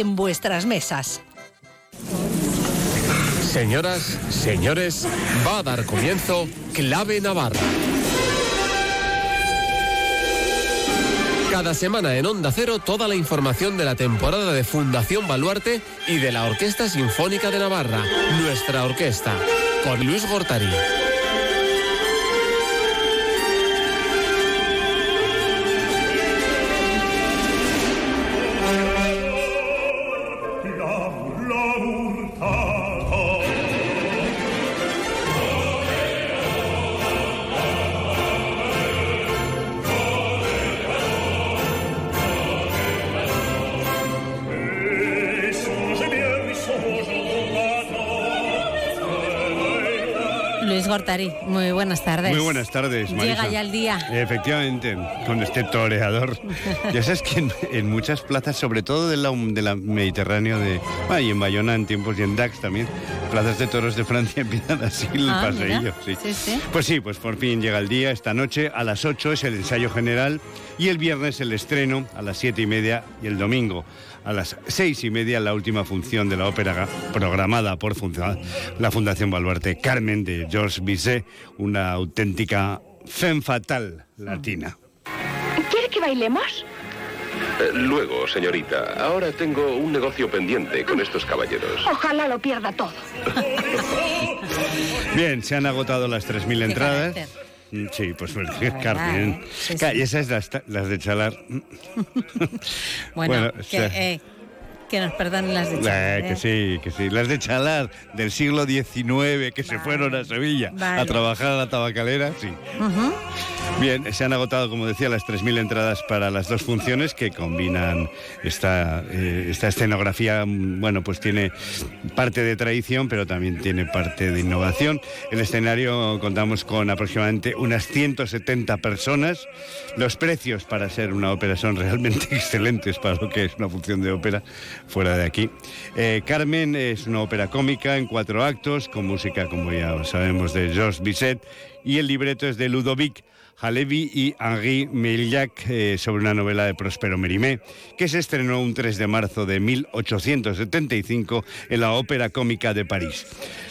en vuestras mesas. Señoras, señores, va a dar comienzo Clave Navarra. Cada semana en Onda Cero toda la información de la temporada de Fundación Baluarte y de la Orquesta Sinfónica de Navarra, nuestra orquesta, con Luis Gortari. Gortari, muy buenas tardes. Muy buenas tardes, Marisa. Llega ya el día. Efectivamente, con este toreador. ya sabes que en, en muchas plazas, sobre todo de la, de la Mediterráneo, de, ah, y en Bayona en tiempos y en Dax también, plazas de toros de Francia empiezan así el Ah, paseillo. mira. sí. Sí, sí. Pues sí, pues por fin llega el día. Esta noche a las 8 es el ensayo general y el viernes el estreno a las 7 y media y el domingo a las 6 y media la última función de la ópera programada por la Fundación Baluarte Carmen de Georges Bizet, una auténtica femme fatal latina. ¿Quiere que bailemos? Eh, Luego, señorita, ahora tengo un negocio pendiente con estos caballeros. Ojalá lo pierda todo. Bien, se han agotado las 3.000 entradas. carácter. Sí, pues verdad, Carmen. ¿eh? Sí. Y esas las, las de Chalar. Bueno, Bueno, que, eh, Que nos perdonen las de Chalar. Eh, que ¿eh? sí, que sí. Las de Chalar del siglo XIX que se fueron a Sevilla Vale. a trabajar a la tabacalera, sí. Bien, se han agotado, como decía, las 3.000 entradas para las dos funciones que combinan esta, eh, esta escenografía. mm, Bueno, pues tiene parte de tradición, pero también tiene parte de innovación. El escenario contamos con aproximadamente unas 170 personas. Los precios para ser una ópera son realmente excelentes para lo que es una función de ópera fuera de aquí. Eh, Carmen es una ópera cómica en cuatro actos, con música, como ya sabemos, de Georges Bizet, y el libreto es de Ludovic Halevi y Henri Meillac eh, sobre una novela de Próspero Mérimée, que se estrenó un 3 de marzo de 1875 en la Ópera Cómica de París.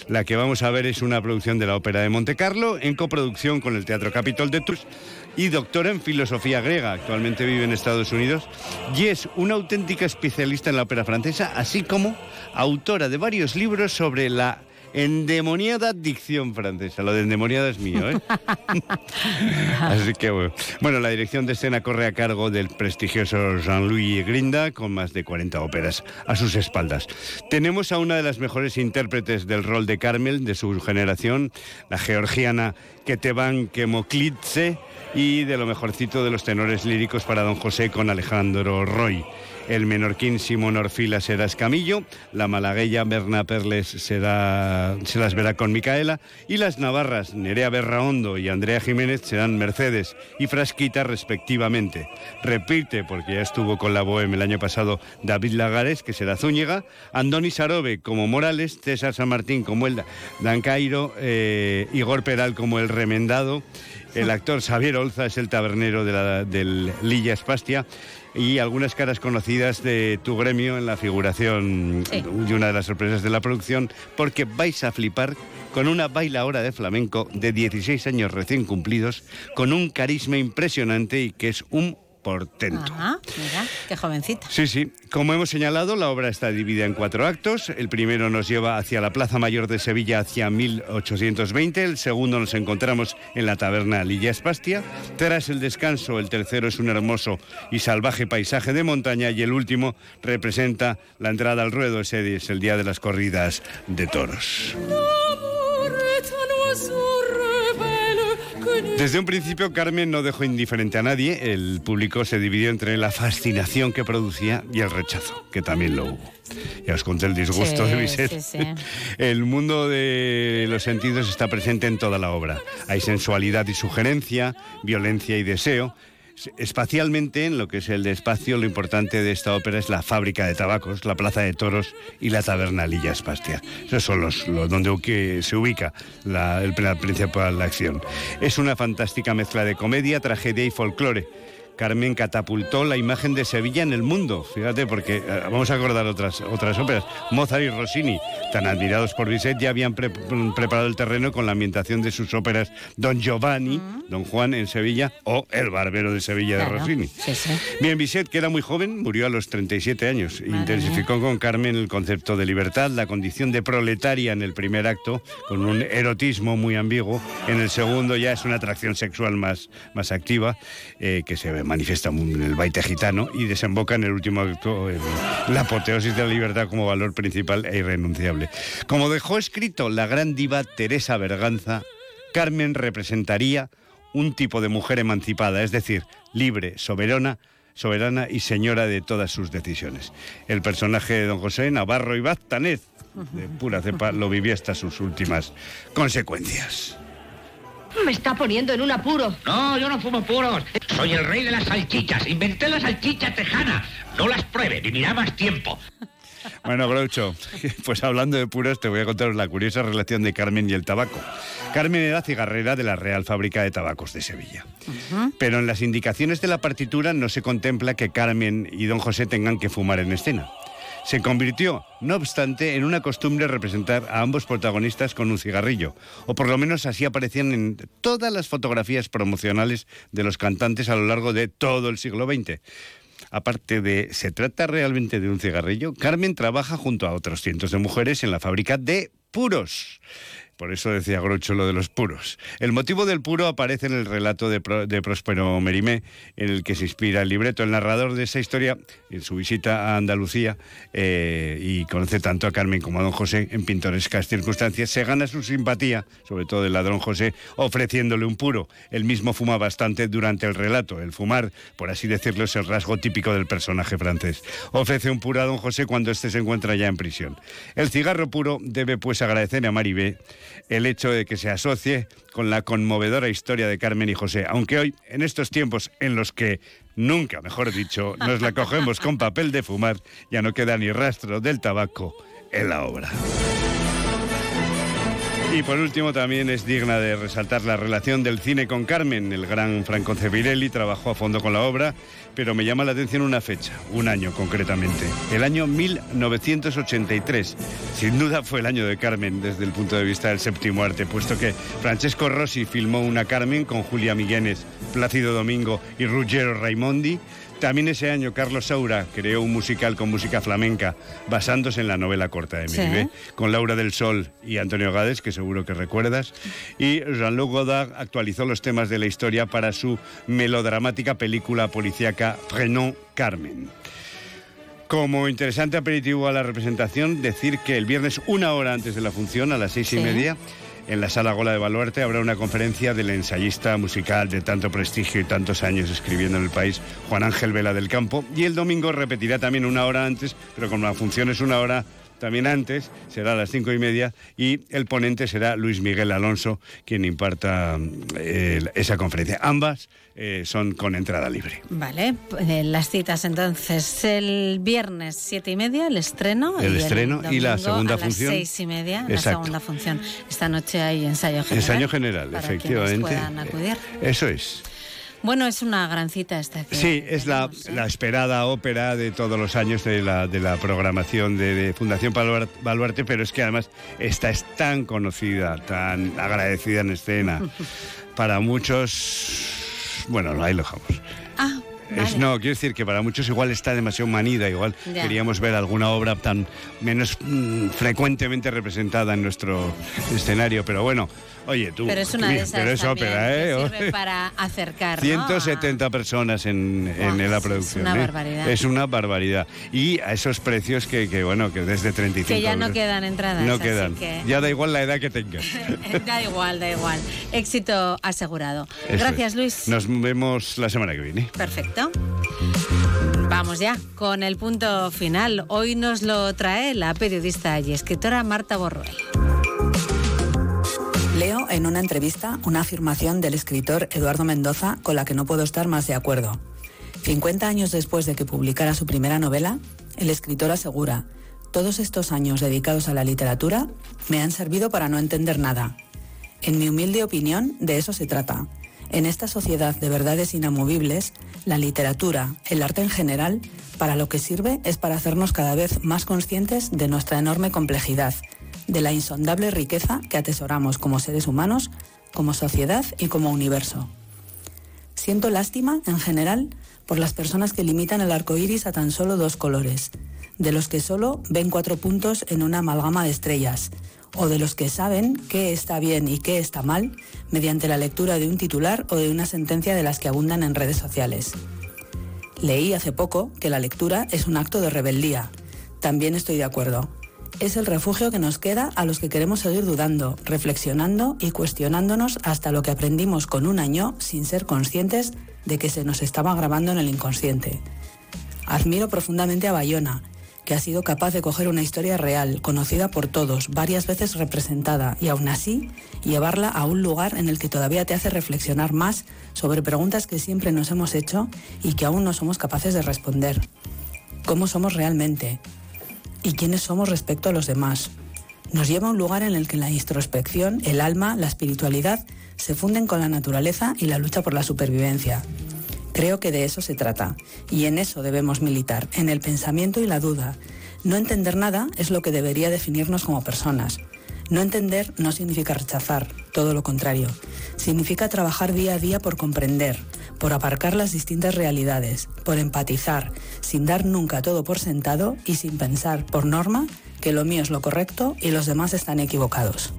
La que vamos a ver es una producción de la Ópera de Monte Carlo en coproducción con el Teatro Capitol de Tours y doctora en filosofía griega. Actualmente vive en Estados Unidos y es una auténtica especialista en la ópera francesa, así como autora de varios libros sobre la endemoniada dicción francesa. Lo de endemoniada es mío, ¿eh? Así que bueno. Bueno, la dirección de escena corre a cargo del prestigioso Jean-Louis Grinda, con más de 40 óperas a sus espaldas. Tenemos a una de las mejores intérpretes del rol de Carmel de su generación, la georgiana Ketevan Kemoklitze, y de lo mejorcito de los tenores líricos para Don José con Alejandro Roy. El menorquín Simón Orfila será Escamillo, la malagueya Berna Perles será, se las verá con Micaela y las navarras Nerea Berraondo y Andrea Jiménez serán Mercedes y Frasquita respectivamente. Repite, porque ya estuvo con la Bohem el año pasado, David Lagares, que será Zúñiga, Andoni Sarobe como Morales, César San Martín como el Dancairo, eh, Igor Peral como el Remendado, el actor Xavier Olza es el tabernero de la, del Lilla Espastia y algunas caras conocidas de tu gremio en la figuración y una de las sorpresas de la producción, porque vais a flipar con una bailaora de flamenco de 16 años recién cumplidos, con un carisma impresionante y que es un portento. Ajá, mira, qué jovencita. Sí, sí. Como hemos señalado, la obra está dividida en cuatro actos. El primero nos lleva hacia la Plaza Mayor de Sevilla hacia 1820. El segundo nos encontramos en la taberna Lilla Espastia. Tras el descanso, el tercero es un hermoso y salvaje paisaje de montaña. Y el último representa la entrada al ruedo. Ese es el día de las corridas de toros. Desde un principio Carmen no dejó indiferente a nadie, el público se dividió entre la fascinación que producía y el rechazo, que también lo hubo. Ya os conté el disgusto Sí, de Bizet. sí, sí. El mundo de los sentidos está presente en toda la obra. Hay sensualidad y sugerencia, violencia y deseo. Espacialmente, en lo que es el espacio, lo importante de esta ópera es la fábrica de tabacos, la plaza de toros y la taberna Lilla Espastia. Esos son los, donde se ubica el, la principal acción. Es una fantástica mezcla de comedia, tragedia y folclore. Carmen catapultó la imagen de Sevilla en el mundo, fíjate, porque eh, vamos a acordar otras, otras óperas. Mozart y Rossini, tan admirados por Bizet, ya habían pre- preparado el terreno con la ambientación de sus óperas Don Giovanni, Don Juan en Sevilla o El Barbero de Sevilla de Rossini. sí, sí. Bien, Bizet, que era muy joven, murió a los 37 años. Intensificó con Carmen el concepto de libertad, la condición de proletaria en el primer acto, con un erotismo muy ambiguo. En el segundo ya es una atracción sexual más, más activa, eh, que se manifiesta en el baile gitano y desemboca en el último acto la apoteosis de la libertad como valor principal e irrenunciable. Como dejó escrito la gran diva Teresa Berganza, Carmen representaría un tipo de mujer emancipada, es decir, libre, soberana, soberana y señora de todas sus decisiones. El personaje de don José Navarro y Baztanez, de pura cepa, lo vivió hasta sus últimas consecuencias. Me está poniendo en un apuro. No, yo no fumo puros. Soy el rey de las salchichas. Inventé la salchicha tejana. No las pruebe, vivirá más tiempo. Bueno, Groucho, pues hablando de puros, te voy a contar la curiosa relación de Carmen y el tabaco. Carmen era cigarrera de la Real Fábrica de Tabacos de Sevilla. Pero en las indicaciones de la partitura no se contempla que Carmen y don José tengan que fumar en escena. Se convirtió, no obstante, en una costumbre representar a ambos protagonistas con un cigarrillo, o por lo menos así aparecían en todas las fotografías promocionales de los cantantes a lo largo de todo el siglo XX. Aparte de, ¿se trata realmente de un cigarrillo? Carmen trabaja junto a otros cientos de mujeres en la fábrica de puros. Por eso decía Groucho lo de los puros. El motivo del puro aparece en el relato de, Próspero Merimé, en el que se inspira el libreto. El narrador de esa historia, en su visita a Andalucía, eh, y conoce tanto a Carmen como a don José en pintorescas circunstancias, se gana su simpatía, sobre todo el ladrón José, ofreciéndole un puro. Él mismo fuma bastante durante el relato. El fumar, por así decirlo, es el rasgo típico del personaje francés. Ofrece un puro a don José cuando éste se encuentra ya en prisión. El cigarro puro debe pues agradecer a Maribé el hecho de que se asocie con la conmovedora historia de Carmen y José, aunque hoy, en estos tiempos en los que nunca, mejor dicho, nos la cogemos con papel de fumar, ya no queda ni rastro del tabaco en la obra. Y por último también es digna de resaltar la relación del cine con Carmen. El gran Franco Cevirelli trabajó a fondo con la obra, pero me llama la atención una fecha, un año concretamente, el año 1983. Sin duda fue el año de Carmen desde el punto de vista del séptimo arte, puesto que Francesco Rossi filmó una Carmen con Julia Miguenes, Plácido Domingo y Ruggero Raimondi. También ese año Carlos Saura creó un musical con música flamenca basándose en la novela corta de Sí. Miribé, con Laura del Sol y Antonio Gades, que seguro que recuerdas. Y Jean-Luc Godard actualizó los temas de la historia para su melodramática película policíaca Prenom Carmen. Como interesante aperitivo a la representación, decir que el viernes, una hora antes de la función, a las seis y Sí. media, en la sala Gola de Baluarte habrá una conferencia del ensayista musical de tanto prestigio y tantos años escribiendo en el país, Juan Ángel Vela del Campo. Y el domingo repetirá también una hora antes, pero como la función es una hora también antes, será a las cinco y media, y el ponente será Luis Miguel Alonso, quien imparta eh, esa conferencia. Ambas eh, son con entrada libre. Vale, eh, las citas entonces el viernes siete y media el estreno El estreno y la segunda a función. las seis y media la Exacto. segunda función. Esta noche hay ensayo general. Ensayo general, para efectivamente. Puedan acudir. Eso es. Bueno, es una gran cita esta. que Sí, es la, la esperada ópera de todos los años de la, de la programación de, de Fundación Baluar- Baluarte, pero es que además esta es tan conocida, tan agradecida en escena. Para muchos, bueno, ahí lo dejamos. Ah, Es- no, quiero decir que para muchos igual está demasiado manida, igual Ya. queríamos ver alguna obra tan menos mm, frecuentemente representada en nuestro escenario, pero bueno, oye tú, pero es una de esas pero es también ópera, que ¿eh? sirve para acercar, ¿no? 170 personas en, en la es producción. una ¿eh? barbaridad. Es una barbaridad. Y a esos precios que, que, bueno, que desde 35 Que ya no euros quedan entradas. No quedan. que- Ya da igual la edad que tengas. da igual, da igual. Éxito asegurado. Eso Gracias, es. Luis. Nos vemos la semana que viene. Perfecto. Vamos ya con el punto final. Hoy nos lo trae la periodista y escritora Marta Borruel. Leo en una entrevista una afirmación del escritor Eduardo Mendoza con la que no puedo estar más de acuerdo. 50 años después de que publicara su primera novela, el escritor asegura, todos estos años dedicados a la literatura me han servido para no entender nada. En mi humilde opinión, de eso se trata. En esta sociedad de verdades inamovibles, la literatura, el arte en general, para lo que sirve es para hacernos cada vez más conscientes de nuestra enorme complejidad, de la insondable riqueza que atesoramos como seres humanos, como sociedad y como universo. Siento lástima, en general, por las personas que limitan el arco iris a tan solo dos colores, de los que solo ven cuatro puntos en una amalgama de estrellas, o de los que saben qué está bien y qué está mal mediante la lectura de un titular o de una sentencia de las que abundan en redes sociales. Leí hace poco que la lectura es un acto de rebeldía. También estoy de acuerdo. Es el refugio que nos queda a los que queremos seguir dudando, reflexionando y cuestionándonos hasta lo que aprendimos con un año sin ser conscientes de que se nos estaba grabando en el inconsciente. Admiro profundamente a Bayona, que ha sido capaz de coger una historia real, conocida por todos, varias veces representada, y aún así llevarla a un lugar en el que todavía te hace reflexionar más sobre preguntas que siempre nos hemos hecho y que aún no somos capaces de responder. ¿Cómo somos realmente? ¿Y quiénes somos respecto a los demás? Nos lleva a un lugar en el que la introspección, el alma, la espiritualidad se funden con la naturaleza y la lucha por la supervivencia. Creo que de eso se trata, y en eso debemos militar, en el pensamiento y la duda. No entender nada es lo que debería definirnos como personas. No entender no significa rechazar, todo lo contrario. Significa trabajar día a día por comprender, por aparcar las distintas realidades, por empatizar, sin dar nunca todo por sentado y sin pensar, por norma, que lo mío es lo correcto y los demás están equivocados.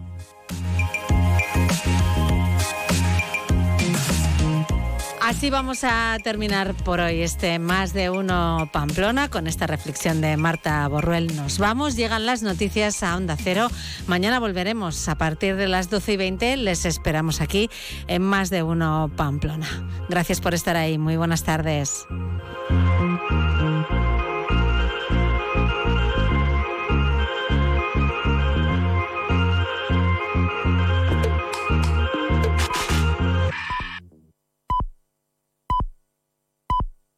Así vamos a terminar por hoy este Más de Uno Pamplona con esta reflexión de Marta Borruel. Nos vamos, llegan las noticias a Onda Cero. Mañana volveremos a partir de las 12 y 20. Les esperamos aquí en Más de Uno Pamplona. Gracias por estar ahí. Muy buenas tardes.